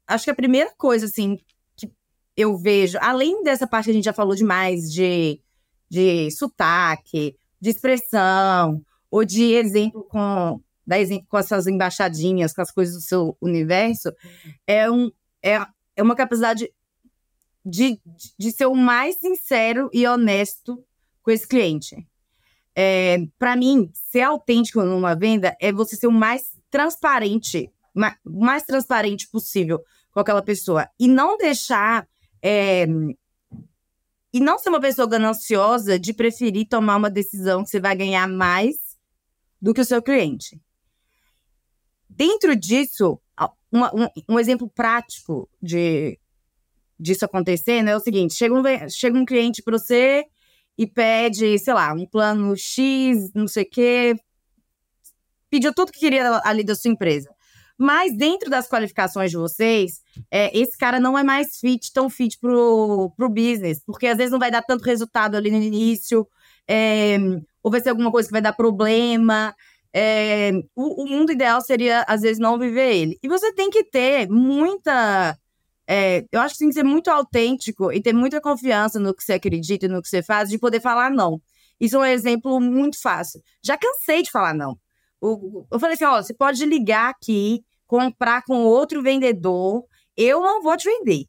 acho que a primeira coisa, assim, que eu vejo, além dessa parte que a gente já falou demais de, de sotaque, de expressão, ou de exemplo com dar exemplo com essas embaixadinhas, com as coisas do seu universo, é, um, é, é uma capacidade de, de ser o mais sincero e honesto com esse cliente. É, para mim, ser autêntico numa venda é você ser o mais transparente, o mais transparente possível com aquela pessoa. E não deixar. É, e não ser uma pessoa gananciosa de preferir tomar uma decisão que você vai ganhar mais do que o seu cliente. Dentro disso, um, um, exemplo prático de disso acontecendo é o seguinte: chega um, chega um cliente para você e pede, sei lá, um plano X, não sei o quê, pediu tudo que queria ali da sua empresa. Mas dentro das qualificações de vocês, é, esse cara não é mais fit, tão fit pro, pro business, porque às vezes não vai dar tanto resultado ali no início, é, ou vai ser alguma coisa que vai dar problema. É, o, o, mundo ideal seria, às vezes, não viver ele. E você tem que ter muita. É, eu acho que tem que ser muito autêntico e ter muita confiança no que você acredita e no que você faz, de poder falar não. Isso é um exemplo muito fácil. Já cansei de falar não. Eu falei assim: ó, você pode ligar aqui, comprar com outro vendedor, eu não vou te vender.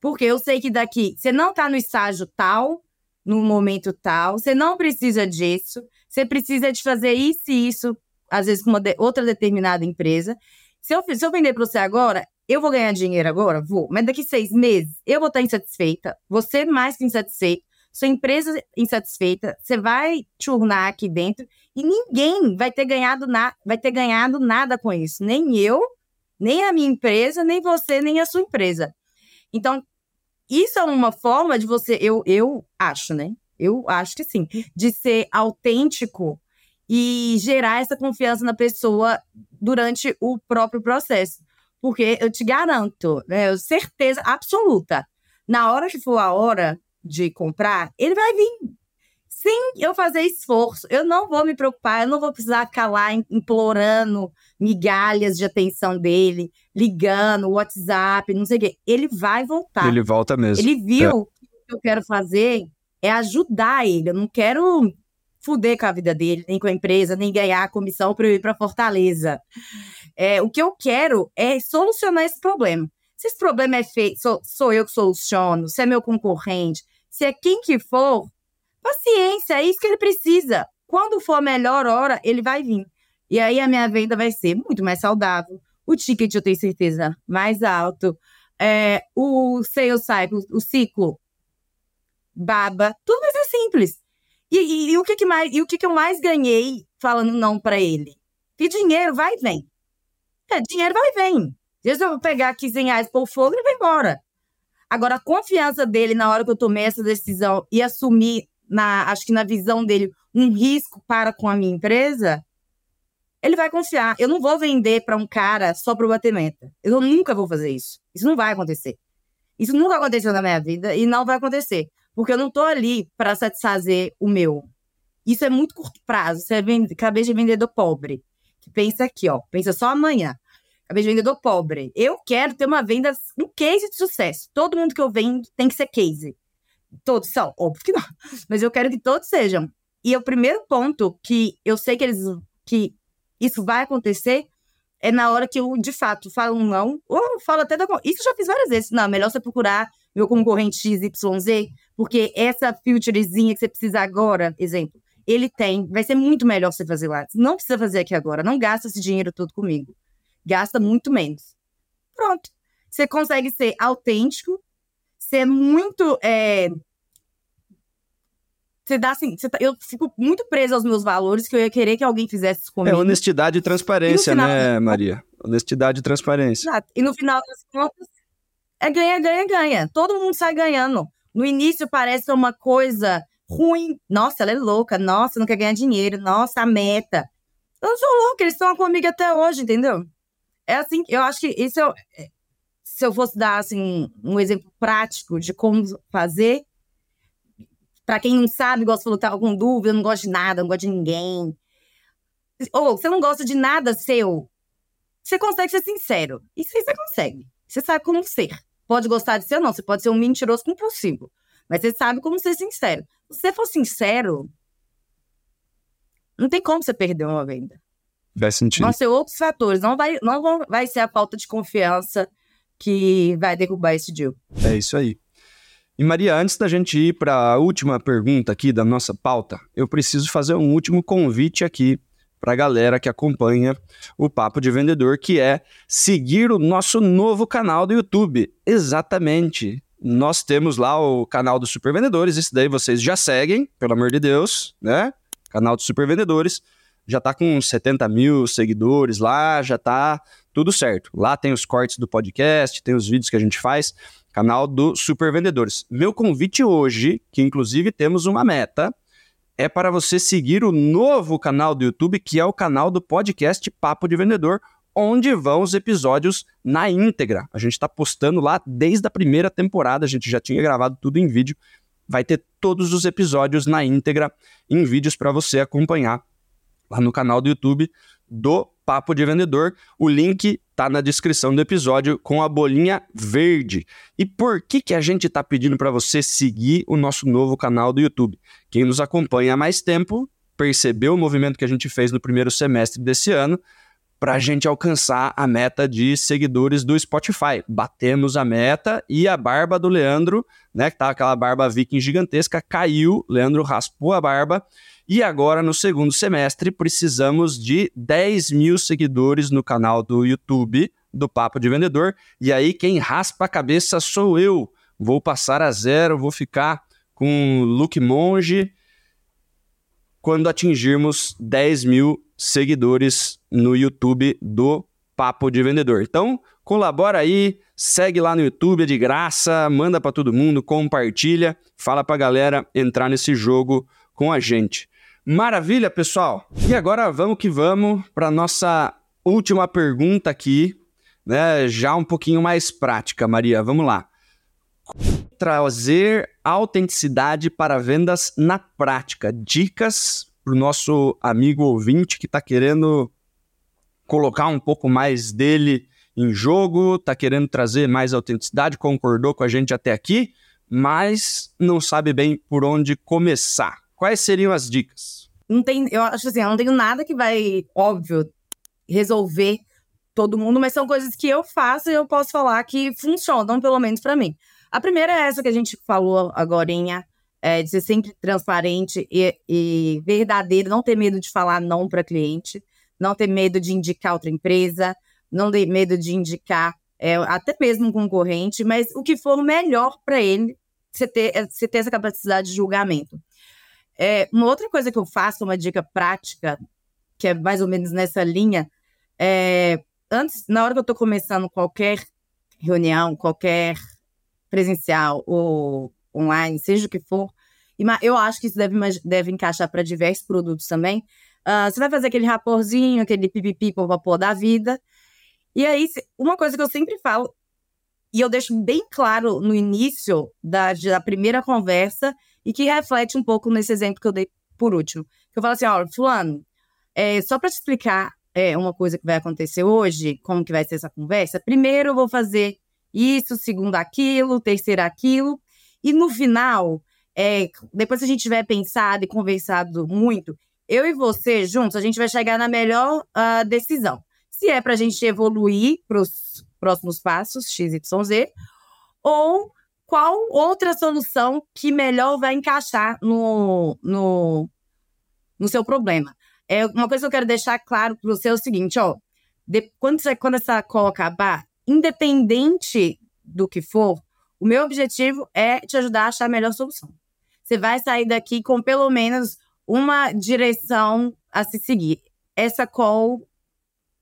Porque eu sei que daqui você não está no estágio tal, no momento tal, você não precisa disso. Você precisa de fazer isso e isso, às vezes com uma de, outra determinada empresa. Se eu, se eu vender para você agora, eu vou ganhar dinheiro agora? Vou. Mas daqui seis meses, eu vou estar insatisfeita, você mais que insatisfeito, sua empresa insatisfeita, você vai churnar aqui dentro E ninguém vai ter ganhado, na, vai ter ganhado nada com isso. Nem eu, nem a minha empresa, nem você, nem a sua empresa. Então, isso é uma forma de você, eu, eu acho, né? Eu acho que sim, de ser autêntico e gerar essa confiança na pessoa durante o próprio processo. Porque eu te garanto, né, certeza absoluta, na hora que for a hora de comprar, ele vai vir. Sem eu fazer esforço, eu não vou me preocupar, eu não vou precisar ficar lá implorando migalhas de atenção dele, ligando, WhatsApp, não sei o quê. Ele vai voltar. Ele volta mesmo. Ele viu é. que o que eu quero fazer é ajudar ele. Eu não quero fuder com a vida dele, nem com a empresa, nem ganhar a comissão para eu ir para Fortaleza. É, o que eu quero é solucionar esse problema. Se esse problema é feito, sou, sou eu que soluciono, se é meu concorrente, se é quem que for, paciência, é isso que ele precisa. Quando for a melhor hora, ele vai vir. E aí a minha venda vai ser muito mais saudável, o ticket eu tenho certeza mais alto, é, o sales cycle, o ciclo, baba, tudo vai ser simples. E, e, e o, que, que, mais, e o que, que eu mais ganhei falando não para ele? Que dinheiro vai e vem. É, dinheiro vai e vem. Às eu vou pegar 15 reais por fogo e vai embora. Agora, a confiança dele na hora que eu tomei essa decisão e assumir, na, acho que na visão dele, um risco para com a minha empresa, ele vai confiar. Eu não vou vender para um cara só para bater meta. Eu nunca vou fazer isso. Isso não vai acontecer. Isso nunca aconteceu na minha vida e não vai acontecer. Porque eu não estou ali para satisfazer o meu. Isso é muito curto prazo. Você é vende... cabeça de vendedor pobre. Que pensa aqui, ó. Pensa só amanhã. Cabeça de vendedor pobre. Eu quero ter uma venda, um case de sucesso. Todo mundo que eu vendo tem que ser case. Todos são, óbvio que não. [laughs] Mas eu quero que todos sejam. E o primeiro ponto que eu sei que eles que isso vai acontecer é na hora que eu, de fato, falo um não, ou falo até da. Isso eu já fiz várias vezes. Não, melhor você procurar meu concorrente XYZ, porque essa filterzinha que você precisa agora, exemplo, ele tem, vai ser muito melhor você fazer lá. Não precisa fazer aqui agora, não gasta esse dinheiro todo comigo. Gasta muito menos. Pronto. Você consegue ser autêntico, ser muito. É, você dá assim, você tá, eu fico muito presa aos meus valores que eu ia querer que alguém fizesse isso comigo. É honestidade e transparência, e final, né, Maria? Honestidade e transparência. Exato. E no final das contas, é ganha, ganha, ganha. Todo mundo sai ganhando. No início parece uma coisa ruim. Nossa, ela é louca. Nossa, não quer ganhar dinheiro. Nossa, a meta. Eu não sou louca, eles estão comigo até hoje, entendeu? É assim, eu acho que isso é, se eu fosse dar assim um exemplo prático de como fazer, para quem não sabe, igual você falou, com dúvida, não gosta de nada, não gosta de ninguém. Ou você não gosta de nada seu, você consegue ser sincero. Isso aí você consegue. Você sabe como ser. Pode gostar de ser ou não, você pode ser um mentiroso compulsivo. Mas você sabe como ser sincero. Se você for sincero, não tem como você perder uma venda. Vai sentir. Vão ser outros fatores. Não vai, não vai ser a falta de confiança que vai derrubar esse deal. É isso aí. E Maria, antes da gente ir para a última pergunta aqui da nossa pauta, eu preciso fazer um último convite aqui para a galera que acompanha o Papo de Vendedor, que é seguir o nosso novo canal do YouTube. Exatamente. Nós temos lá o canal dos Super Vendedores, esse daí vocês já seguem, pelo amor de Deus, né? Canal dos Super Vendedores. Já tá com 70 mil seguidores lá, já tá tudo certo. Lá tem os cortes do podcast, tem os vídeos que a gente faz canal do Super Vendedores. Meu convite hoje, que inclusive temos uma meta, é para você seguir o novo canal do YouTube, que é o canal do podcast Papo de Vendedor, onde vão os episódios na íntegra. A gente está postando lá desde a primeira temporada, a gente já tinha gravado tudo em vídeo. Vai ter todos os episódios na íntegra em vídeos para você acompanhar lá no canal do YouTube do Papo de Vendedor. O link tá na descrição do episódio com a bolinha verde. E por que que a gente tá pedindo para você seguir o nosso novo canal do YouTube? Quem nos acompanha há mais tempo percebeu o movimento que a gente fez no primeiro semestre desse ano para a gente alcançar a meta de seguidores do Spotify. Batemos a meta e a barba do Leandro, né, que tá aquela barba viking gigantesca, caiu. Leandro raspou a barba e agora, no segundo semestre, precisamos de 10 mil seguidores no canal do YouTube do Papo de Vendedor. E aí, quem raspa a cabeça sou eu. Vou passar a zero, vou ficar com look monge. quando atingirmos 10 mil seguidores no YouTube do Papo de Vendedor. Então, colabora aí, segue lá no YouTube, é de graça, manda para todo mundo, compartilha, fala para a galera entrar nesse jogo com a gente. Maravilha, pessoal. E agora vamos que vamos para nossa última pergunta aqui, né? Já um pouquinho mais prática, Maria. Vamos lá. Trazer autenticidade para vendas na prática. Dicas para o nosso amigo ouvinte que está querendo colocar um pouco mais dele em jogo, está querendo trazer mais autenticidade, concordou com a gente até aqui, mas não sabe bem por onde começar. Quais seriam as dicas? Não tem, eu acho assim, eu não tenho nada que vai, óbvio, resolver todo mundo, mas são coisas que eu faço e eu posso falar que funcionam, pelo menos para mim. A primeira é essa que a gente falou agora, é, de ser sempre transparente e, e verdadeiro, não ter medo de falar não para cliente não ter medo de indicar outra empresa, não ter medo de indicar é, até mesmo um concorrente, mas o que for melhor para ele, você ter, é, você ter essa capacidade de julgamento. É, uma outra coisa que eu faço, uma dica prática, que é mais ou menos nessa linha, é, antes, na hora que eu estou começando qualquer reunião, qualquer presencial ou online, seja o que for, eu acho que isso deve, deve encaixar para diversos produtos também. Uh, você vai fazer aquele raporzinho, aquele pipipi por vapor da vida. E aí, uma coisa que eu sempre falo, e eu deixo bem claro no início da, da primeira conversa, e que reflete um pouco nesse exemplo que eu dei por último. Eu falo assim, ó, fulano, é, só para te explicar é, uma coisa que vai acontecer hoje, como que vai ser essa conversa, primeiro eu vou fazer isso, segundo aquilo, terceiro aquilo, e no final, é, depois que a gente tiver pensado e conversado muito, eu e você juntos, a gente vai chegar na melhor uh, decisão. Se é para a gente evoluir para os próximos passos, XYZ, ou qual outra solução que melhor vai encaixar no, no, no seu problema. É uma coisa que eu quero deixar claro para você é o seguinte, ó, de, quando, você, quando essa call acabar, independente do que for, o meu objetivo é te ajudar a achar a melhor solução. Você vai sair daqui com pelo menos uma direção a se seguir. Essa call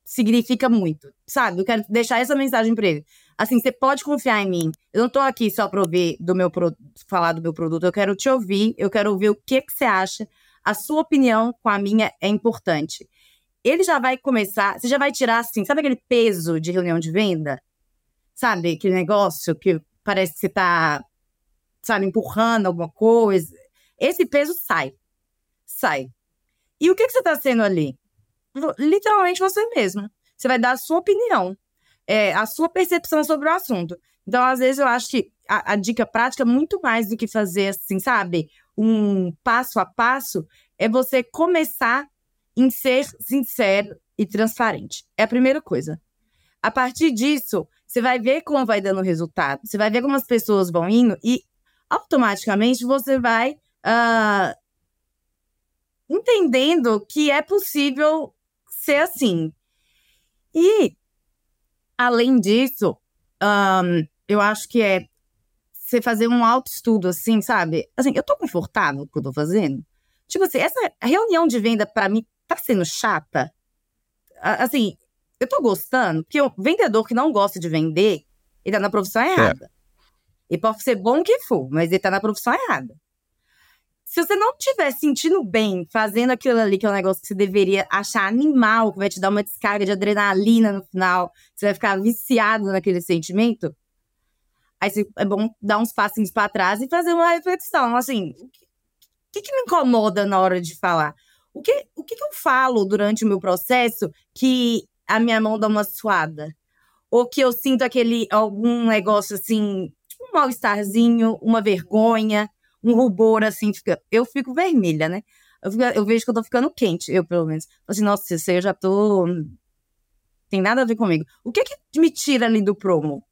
significa muito, sabe? Eu quero deixar essa mensagem para ele. Assim, você pode confiar em mim. Eu não tô aqui só para ouvir do meu pro... falar do meu produto. Eu quero te ouvir, eu quero ouvir o que que você acha. A sua opinião com a minha é importante. Ele já vai começar, você já vai tirar assim, sabe aquele peso de reunião de venda? Sabe, aquele negócio que parece que você tá, sabe, empurrando alguma coisa. Esse peso sai sai. E o que, que você está sendo ali? Literalmente você mesmo. Você vai dar a sua opinião, é, a sua percepção sobre o assunto. Então, às vezes, eu acho que a, a dica prática, muito mais do que fazer assim, sabe? Um passo a passo, é você começar em ser sincero e transparente. É a primeira coisa. A partir disso, você vai ver como vai dando resultado. Você vai ver como as pessoas vão indo e automaticamente você vai uh, entendendo que é possível ser assim. E, além disso, um, eu acho que é você fazer um autoestudo, assim, sabe? Assim, eu tô confortável com o que eu tô fazendo? Tipo assim, essa reunião de venda, para mim, tá sendo chata? Assim, eu tô gostando, porque o vendedor que não gosta de vender, ele tá na profissão errada. É. E pode ser bom que for, mas ele tá na profissão errada. Se você não estiver sentindo bem fazendo aquilo ali, que é um negócio que você deveria achar animal, que vai te dar uma descarga de adrenalina no final, você vai ficar viciado naquele sentimento, aí é bom dar uns passinhos para trás e fazer uma reflexão. Assim, o que, que, me incomoda na hora de falar? O que, o que, que eu falo durante o meu processo que a minha mão dá uma suada? Ou que eu sinto aquele algum negócio assim, tipo um mal-estarzinho, uma vergonha um rubor, assim, fica, eu fico vermelha, né? Eu, fico, eu, vejo que eu tô ficando quente, eu pelo menos. Assim, nossa, aí eu já tô. Tem nada a ver comigo. O que que me tira ali do promo?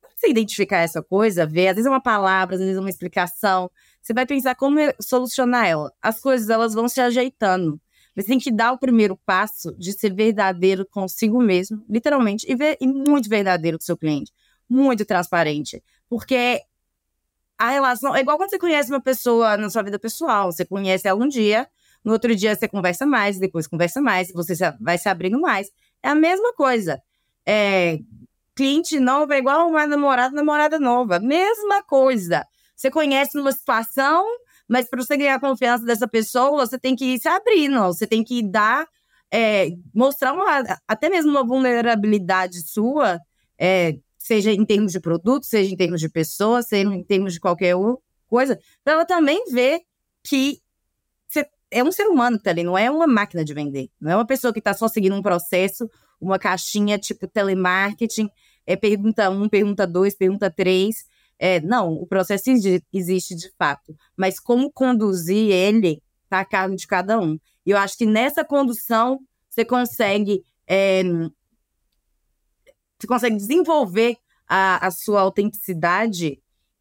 Quando você identificar essa coisa, ver, às vezes é uma palavra, às vezes é uma explicação, você vai pensar como solucionar ela. As coisas, elas vão se ajeitando. Você tem que dar o primeiro passo de ser verdadeiro consigo mesmo, literalmente, e, ver, e muito verdadeiro com o seu cliente. Muito transparente. Porque a relação. É igual quando você conhece uma pessoa na sua vida pessoal. Você conhece ela um dia, No outro dia você conversa mais, depois conversa mais, você vai se abrindo mais. É a mesma coisa. É, cliente novo é igual uma namorada, namorada nova. Mesma coisa. Você conhece numa situação, mas para você ganhar a confiança dessa pessoa, você tem que ir se abrindo, você tem que dar, é, mostrar uma, até mesmo uma vulnerabilidade sua, é, seja em termos de produto, seja em termos de pessoa, seja em termos de qualquer coisa, para ela também ver que é um ser humano que tá ali, não é uma máquina de vender, não é uma pessoa que está só seguindo um processo, uma caixinha tipo telemarketing, é pergunta um, pergunta dois, pergunta três. É, não, o processo existe de fato, mas como conduzir ele está a cargo de cada um. E eu acho que nessa condução você consegue é, você consegue desenvolver a, a sua autenticidade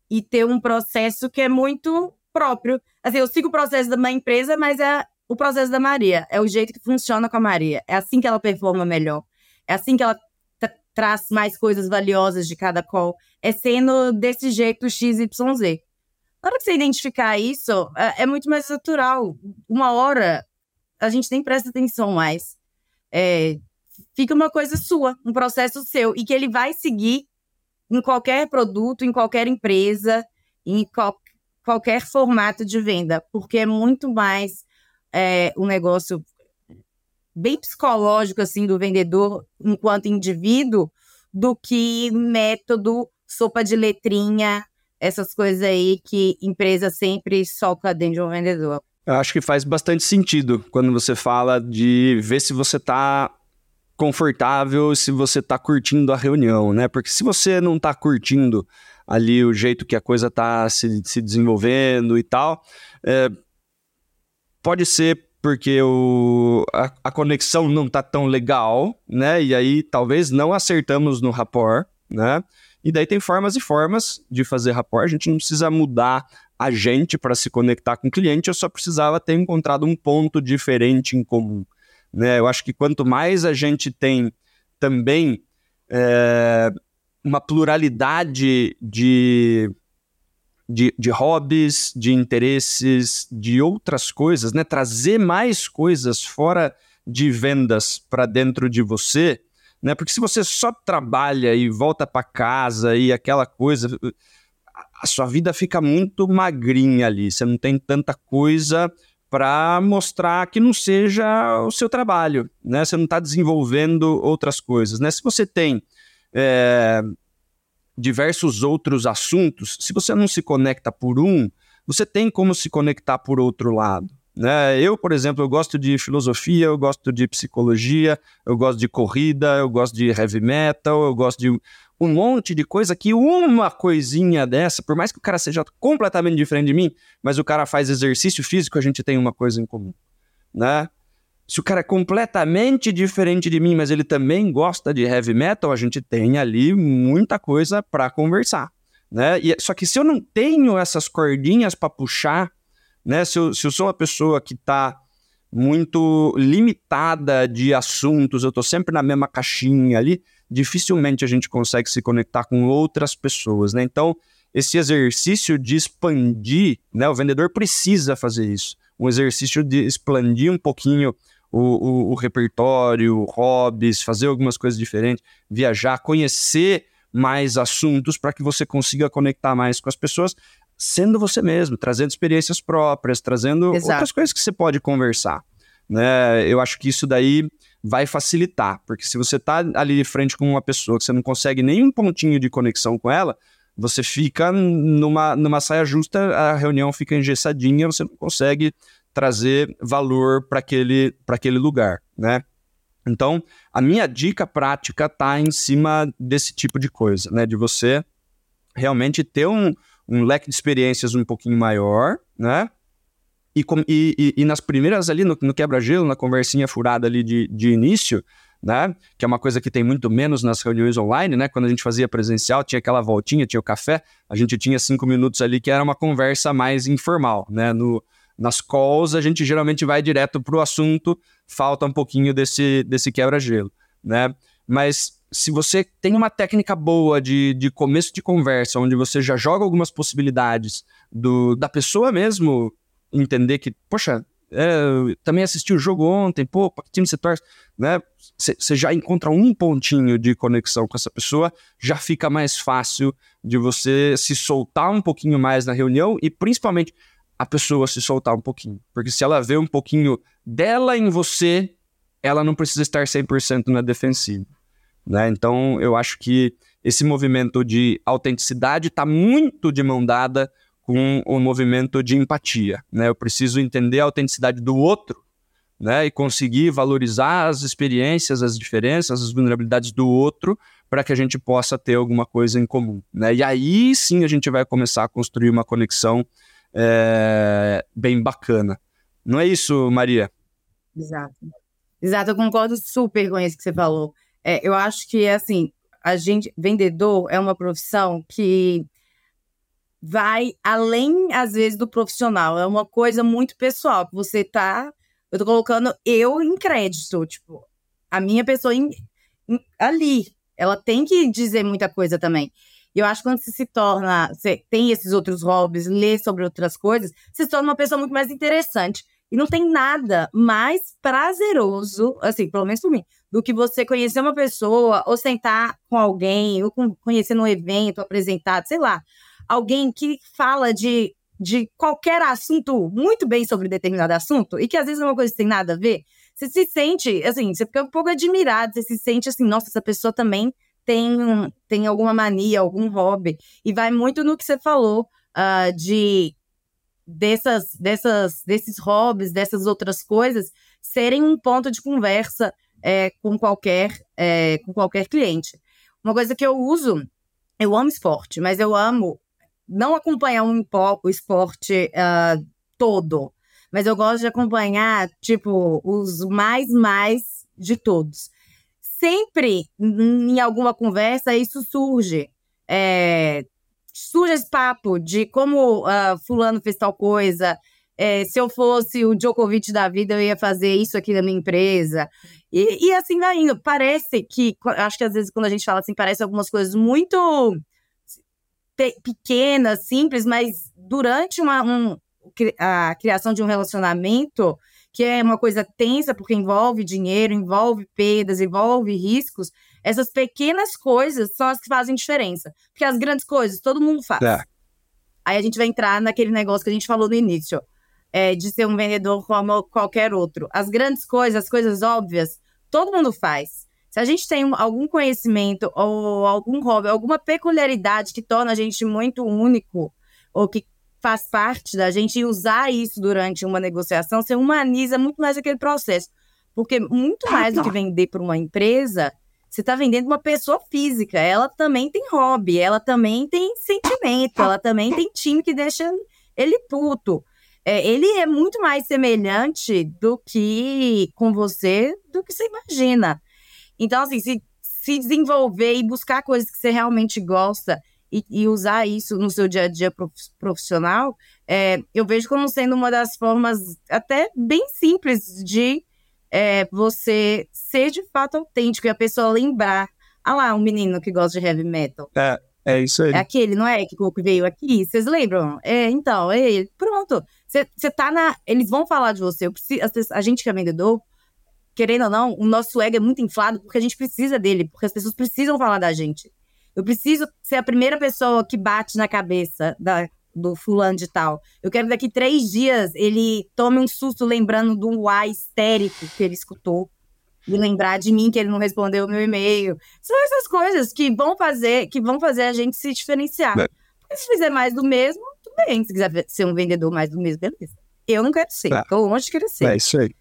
e ter um processo que é muito próprio. Assim, eu sigo o processo da minha empresa, mas é o processo da Maria. É o jeito que funciona com a Maria. É assim que ela performa melhor. É assim que ela traz mais coisas valiosas de cada call. É sendo desse jeito XYZ. Na hora que você identificar isso, é, é muito mais natural. Uma hora, a gente nem presta atenção mais. É, fica uma coisa sua, um processo seu, e que ele vai seguir em qualquer produto, em qualquer empresa, em qual, qualquer formato de venda, porque é muito mais é, um negócio bem psicológico assim do vendedor enquanto indivíduo do que método sopa de letrinha essas coisas aí que empresa sempre soca dentro de um vendedor. Eu acho que faz bastante sentido quando você fala de ver se você está confortável, se você está curtindo a reunião, né? Porque se você não está curtindo ali o jeito que a coisa está se, se desenvolvendo e tal, é, pode ser porque o, a, a conexão não tá tão legal, né? E aí talvez não acertamos no rapport, né? E daí tem formas e formas de fazer rapport. A gente não precisa mudar a gente para se conectar com o cliente, eu só precisava ter encontrado um ponto diferente em comum. Né? Eu acho que quanto mais a gente tem também é, uma pluralidade de de, de hobbies, de interesses, de outras coisas, né? Trazer mais coisas fora de vendas para dentro de você, né? Porque se você só trabalha e volta para casa e aquela coisa, a sua vida fica muito magrinha ali. Você não tem tanta coisa para mostrar que não seja o seu trabalho, né? Você não está desenvolvendo outras coisas, né? Se você tem é, diversos outros assuntos, se você não se conecta por um, você tem como se conectar por outro lado. Né? Eu, por exemplo, eu gosto de filosofia, eu gosto de psicologia, eu gosto de corrida, eu gosto de heavy metal, eu gosto de um monte de coisa que uma coisinha dessa, por mais que o cara seja completamente diferente de mim, mas o cara faz exercício físico, a gente tem uma coisa em comum, né? Se o cara é completamente diferente de mim, mas ele também gosta de heavy metal, a gente tem ali muita coisa para conversar, né? E, só que se eu não tenho essas cordinhas para puxar, né? Se eu, se eu sou uma pessoa que está muito limitada de assuntos, eu estou sempre na mesma caixinha ali, dificilmente a gente consegue se conectar com outras pessoas, né? Então, esse exercício de expandir, né? O vendedor precisa fazer isso. Um exercício de expandir um pouquinho o, o, o repertório, hobbies, fazer algumas coisas diferentes, viajar, conhecer mais assuntos para que você consiga conectar mais com as pessoas, sendo você mesmo, trazendo experiências próprias, trazendo Exato. outras coisas que você pode conversar. Né? Eu acho que isso daí vai facilitar, porque se você está ali de frente com uma pessoa que você não consegue nenhum pontinho de conexão com ela, você fica numa, numa saia justa, a reunião fica engessadinha, você não consegue trazer valor para aquele, aquele lugar, né? Então, a minha dica prática está em cima desse tipo de coisa, né? De você realmente ter um, um leque de experiências um pouquinho maior, né? E, e, e nas primeiras ali, no, no quebra-gelo, na conversinha furada ali de, de início, né? Que é uma coisa que tem muito menos nas reuniões online, né? Quando a gente fazia presencial, tinha aquela voltinha, tinha o café, a gente tinha cinco minutos ali que era uma conversa mais informal, né? No, nas calls, a gente geralmente vai direto para o assunto, falta um pouquinho desse, desse quebra-gelo, né? Mas se você tem uma técnica boa de, de começo de conversa, onde você já joga algumas possibilidades do, da pessoa mesmo entender que, poxa, é, também assisti o jogo ontem, pô, que time você torce? Né? Você já encontra um pontinho de conexão com essa pessoa, já fica mais fácil de você se soltar um pouquinho mais na reunião e principalmente a pessoa se soltar um pouquinho. Porque se ela vê um pouquinho dela em você, ela não precisa estar 100% na defensiva. Né? Então, eu acho que esse movimento de autenticidade está muito de mão dada com o movimento de empatia. Né? Eu preciso entender a autenticidade do outro né? e conseguir valorizar as experiências, as diferenças, as vulnerabilidades do outro para que a gente possa ter alguma coisa em comum. Né? E aí sim a gente vai começar a construir uma conexão é, bem bacana. Não é isso, Maria? Exato. Exato, eu concordo super com isso que você falou. É, eu acho que, assim, a gente, vendedor é uma profissão que vai além, às vezes, do profissional. É uma coisa muito pessoal, que você tá. Eu tô colocando eu em crédito, tipo, a minha pessoa em, em, ali. Ela tem que dizer muita coisa também. E eu acho que quando você se torna, você tem esses outros hobbies, lê sobre outras coisas, você se torna uma pessoa muito mais interessante. E não tem nada mais prazeroso, assim, pelo menos por mim, do que você conhecer uma pessoa, ou sentar com alguém, ou conhecer num evento, apresentado, sei lá alguém que fala de, de qualquer assunto muito bem sobre determinado assunto e que às vezes é uma coisa que tem nada a ver, você se sente, assim, você fica um pouco admirado, você se sente assim, nossa, essa pessoa também tem, tem alguma mania, algum hobby. E vai muito no que você falou uh, de dessas, dessas, desses hobbies, dessas outras coisas, serem um ponto de conversa é, com, qualquer, é, com qualquer cliente. Uma coisa que eu uso, eu amo esporte, mas eu amo não acompanhar um o esporte uh, todo, mas eu gosto de acompanhar, tipo, os mais mais de todos. Sempre em alguma conversa isso surge. É, surge esse papo de como uh, fulano fez tal coisa, é, se eu fosse o Djokovic da vida, eu ia fazer isso aqui na minha empresa. E, e assim vai indo. Parece que, acho que às vezes quando a gente fala assim, parece algumas coisas muito pequena, simples, mas durante uma, um, a criação de um relacionamento, que é uma coisa tensa, porque envolve dinheiro, envolve perdas, envolve riscos, essas pequenas coisas são as que fazem diferença. Porque as grandes coisas todo mundo faz. É. Aí a gente vai entrar naquele negócio que a gente falou no início, é, de ser um vendedor como qualquer outro. As grandes coisas, as coisas óbvias, todo mundo faz. Se a gente tem algum conhecimento ou algum hobby, alguma peculiaridade que torna a gente muito único ou que faz parte da gente usar isso durante uma negociação, você humaniza muito mais aquele processo. Porque muito mais do que vender para uma empresa, você está vendendo uma pessoa física. Ela também tem hobby, ela também tem sentimento, ela também tem time que deixa ele puto. É, ele é muito mais semelhante do que com você do que você imagina. Então, assim, se, se desenvolver e buscar coisas que você realmente gosta e, e usar isso no seu dia a dia profissional, é, eu vejo como sendo uma das formas até bem simples de é, você ser de fato autêntico e a pessoa lembrar. Ah lá, um menino que gosta de heavy metal. É, é isso aí. É aquele, não é? Que veio aqui. Vocês lembram? É, então, é ele. Pronto. Você tá na. Eles vão falar de você. Preciso, a gente que é vendedor querendo ou não, o nosso ego é muito inflado porque a gente precisa dele, porque as pessoas precisam falar da gente. Eu preciso ser a primeira pessoa que bate na cabeça da, do fulano de tal. Eu quero que daqui três dias ele tome um susto lembrando do uai histérico que ele escutou. E lembrar de mim que ele não respondeu o meu e-mail. São essas coisas que vão fazer, que vão fazer a gente se diferenciar. É. Porque se fizer mais do mesmo, tudo bem. Se quiser ser um vendedor mais do mesmo, beleza. Eu não quero ser. É. Tô longe de querer ser. É isso aí.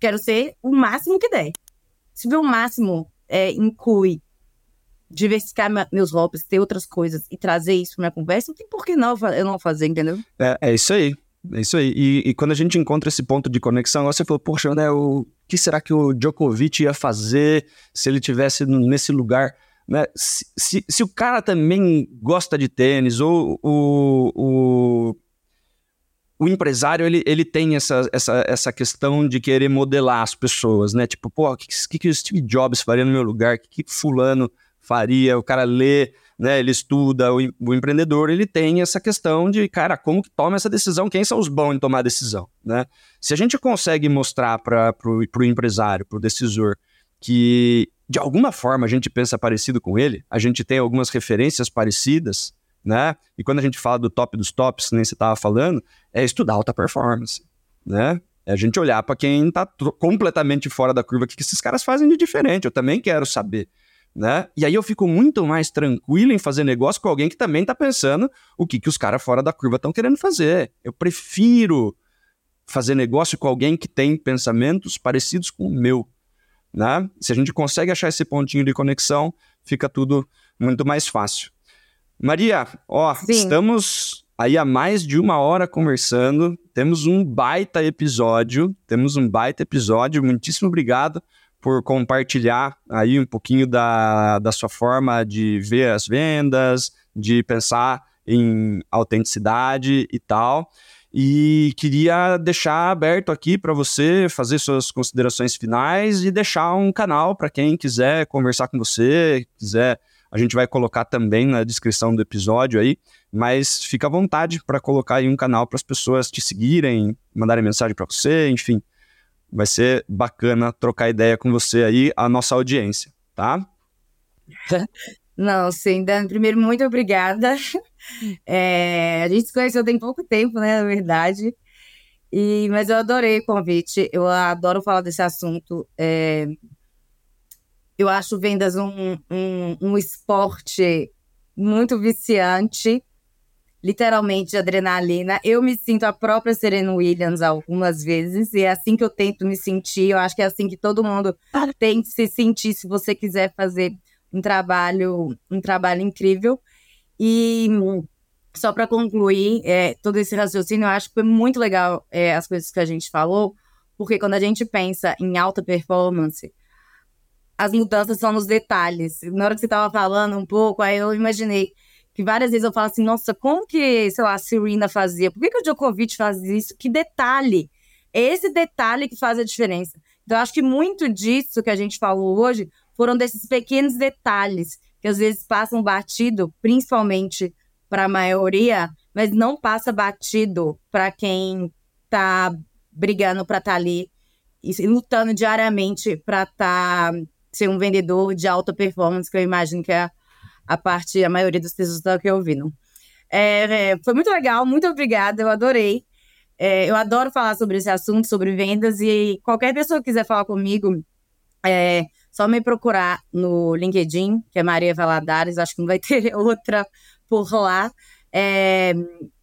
Quero ser o máximo que der. Se o máximo é, inclui diversificar meus hobbies, ter outras coisas e trazer isso para minha conversa, não tem por que não eu não fazer, entendeu? É, é isso aí. É isso aí. E, e, quando a gente encontra esse ponto de conexão, você falou, poxa, né, o que será que o Djokovic ia fazer se ele tivesse nesse lugar? Né? Se, se, se o cara também gosta de tênis, ou o, o empresário, ele, ele tem essa, essa, essa questão de querer modelar as pessoas, né? Tipo, pô, o que, que, que o Steve Jobs faria no meu lugar? O que, que fulano faria? O cara lê né, ele estuda, o, o, empreendedor, ele tem essa questão de, cara, como que toma essa decisão? Quem são os bons em tomar decisão, né? Se a gente consegue mostrar para o empresário, para o decisor, que de alguma forma a gente pensa parecido com ele, a gente tem algumas referências parecidas, né? E quando a gente fala do top dos tops, nem você estava falando, é estudar alta performance, né? É a gente olhar para quem está completamente fora da curva, o que, que esses caras fazem de diferente. Eu também quero saber né? E aí eu fico muito mais tranquilo em fazer negócio com alguém que também está pensando o que, que os caras fora da curva estão querendo fazer. Eu prefiro fazer negócio com alguém que tem pensamentos parecidos com o meu, né? Se a gente consegue achar esse pontinho de conexão, fica tudo muito mais fácil. Maria, ó, Sim. estamos aí há mais de uma hora conversando, temos um baita episódio, temos um baita episódio, muitíssimo obrigado por compartilhar aí um pouquinho da, da sua forma de ver as vendas, de pensar em autenticidade e tal. E queria deixar aberto aqui para você fazer suas considerações finais e deixar um canal para quem quiser conversar com você, quiser. A gente vai colocar também na descrição do episódio aí, mas fica à vontade para colocar aí um canal para as pessoas te seguirem, mandarem mensagem para você, enfim, Vai ser bacana trocar ideia com você aí, a nossa audiência, tá? [laughs] Não, sim, Dan, primeiro, muito obrigada. [laughs] É, a gente se conheceu tem pouco tempo, né, na verdade. E, mas eu adorei o convite, eu adoro falar desse assunto. É, eu acho vendas um, um, um esporte muito viciante literalmente de adrenalina. Eu me sinto a própria Serena Williams algumas vezes, e é assim que eu tento me sentir. Eu acho que é assim que todo mundo tem que se sentir se você quiser fazer um trabalho, um trabalho incrível. E só para concluir é, todo esse raciocínio, eu acho que foi muito legal é, as coisas que a gente falou, porque quando a gente pensa em alta performance, as mudanças são nos detalhes. Na hora que você estava falando um pouco, aí eu imaginei que várias vezes eu falo assim, nossa, como que, sei lá, a Serena fazia? Por que, que o Djokovic faz isso? Que detalhe! É esse detalhe que faz a diferença. Então, eu acho que muito disso que a gente falou hoje foram desses pequenos detalhes que às vezes passam batido, principalmente para a maioria, mas não passa batido para quem está brigando para estar tá ali e lutando diariamente para estar tá, ser um vendedor de alta performance, que eu imagino que é a parte, a maioria dos textos que ouviram. É, é, foi muito legal, muito obrigada, eu adorei. É, eu adoro falar sobre esse assunto, sobre vendas, e qualquer pessoa que quiser falar comigo, é só me procurar no LinkedIn, que é Maria Valadares, acho que não vai [laughs] ter outra por lá. É,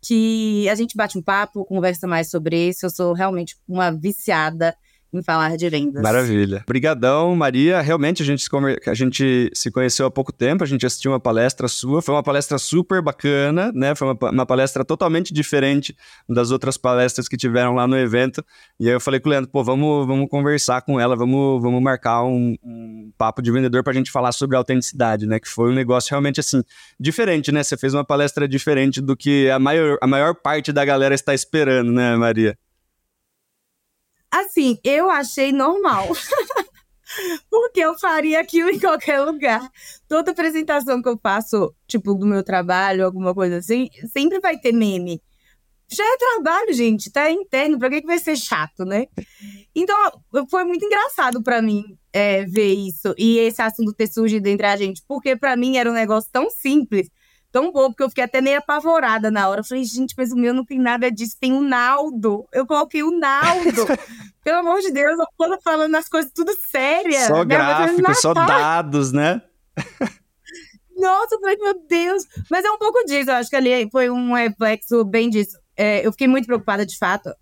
que a gente bate um papo, conversa mais sobre isso. Eu sou realmente uma viciada em falar de vendas. Maravilha. Obrigadão, Maria. Realmente a gente, se, a gente se conheceu há pouco tempo, a gente assistiu uma palestra sua, foi uma palestra super bacana, né? Foi uma, uma palestra totalmente diferente das outras palestras que tiveram lá no evento. E aí eu falei com o Leandro, pô, vamos, vamos conversar com ela, vamos, vamos marcar um, um papo de vendedor para a gente falar sobre autenticidade, né? Que foi um negócio realmente assim, diferente, né? Você fez uma palestra diferente do que a maior, a maior parte da galera está esperando, né, Maria? Assim, eu achei normal. [laughs] Porque eu faria aquilo em qualquer lugar. Toda apresentação que eu faço, tipo, do meu trabalho, alguma coisa assim, sempre vai ter meme. Já é trabalho, gente, tá interno, pra que, que vai ser chato, né? Então, foi muito engraçado para mim é, ver isso e esse assunto ter surgido entre a gente, porque para mim era um negócio tão simples tão bobo que eu fiquei até meio apavorada na hora. Eu falei, gente, mas o meu não tem nada disso, tem o Naldo. Eu coloquei o Naldo. [laughs] Pelo amor de Deus, eu tô falando as coisas tudo sérias. Só gráfico, só dados, né? Nossa, eu falei, meu Deus. Mas é um pouco disso, eu acho que ali foi um reflexo bem disso. É, eu fiquei muito preocupada, de fato,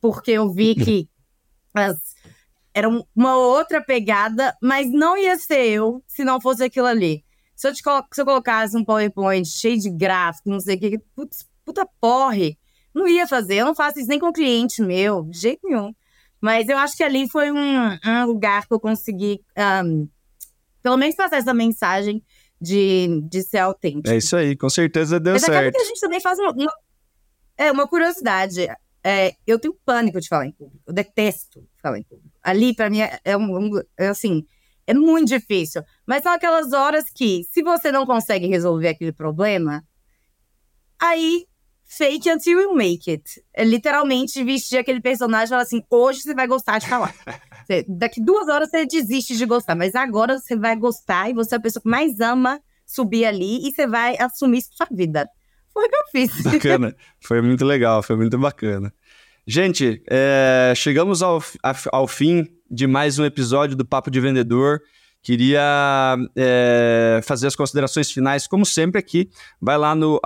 porque eu vi que [laughs] as, era uma outra pegada, mas não ia ser eu se não fosse aquilo ali. Se eu, te se eu colocasse um PowerPoint cheio de gráfico, não sei o que, putz, puta porre, não ia fazer. Eu não faço isso nem com cliente meu, de jeito nenhum. Mas eu acho que ali foi um, um lugar que eu consegui, um, pelo menos, passar essa mensagem de, de ser autêntico. É isso aí, com certeza deu Mas certo. Mas que a gente também faz uma, uma, é, uma curiosidade. É, eu tenho pânico de falar em público. Eu detesto falar em público. Ali, para mim, é, é, um, é assim É muito difícil. Mas são aquelas horas que, se você não consegue resolver aquele problema, aí fake until you make it. É literalmente vestir aquele personagem e falar assim: hoje você vai gostar de falar. [laughs] Você, daqui duas horas você desiste de gostar, mas agora você vai gostar e você é a pessoa que mais ama subir ali e você vai assumir sua vida. Foi o que eu fiz. Bacana. [laughs] Foi muito legal, foi muito bacana. Gente, é, chegamos ao, ao fim de mais um episódio do Papo de Vendedor. Queria é, fazer as considerações finais, como sempre aqui. Vai lá no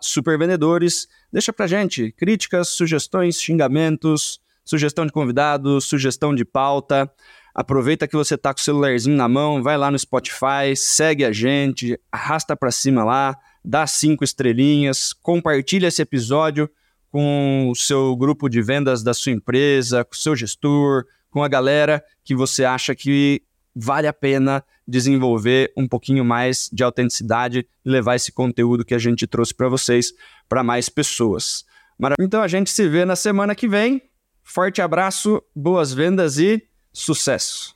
supervendedores, deixa pra gente críticas, sugestões, xingamentos, sugestão de convidados, sugestão de pauta. Aproveita que você tá com o celularzinho na mão, vai lá no Spotify, segue a gente, arrasta para cima lá, dá cinco estrelinhas, compartilha esse episódio com o seu grupo de vendas da sua empresa, com o seu gestor, com a galera que você acha que vale a pena desenvolver um pouquinho mais de autenticidade e levar esse conteúdo que a gente trouxe para vocês para mais pessoas. Então a gente se vê na semana que vem. Forte abraço, boas vendas e sucesso!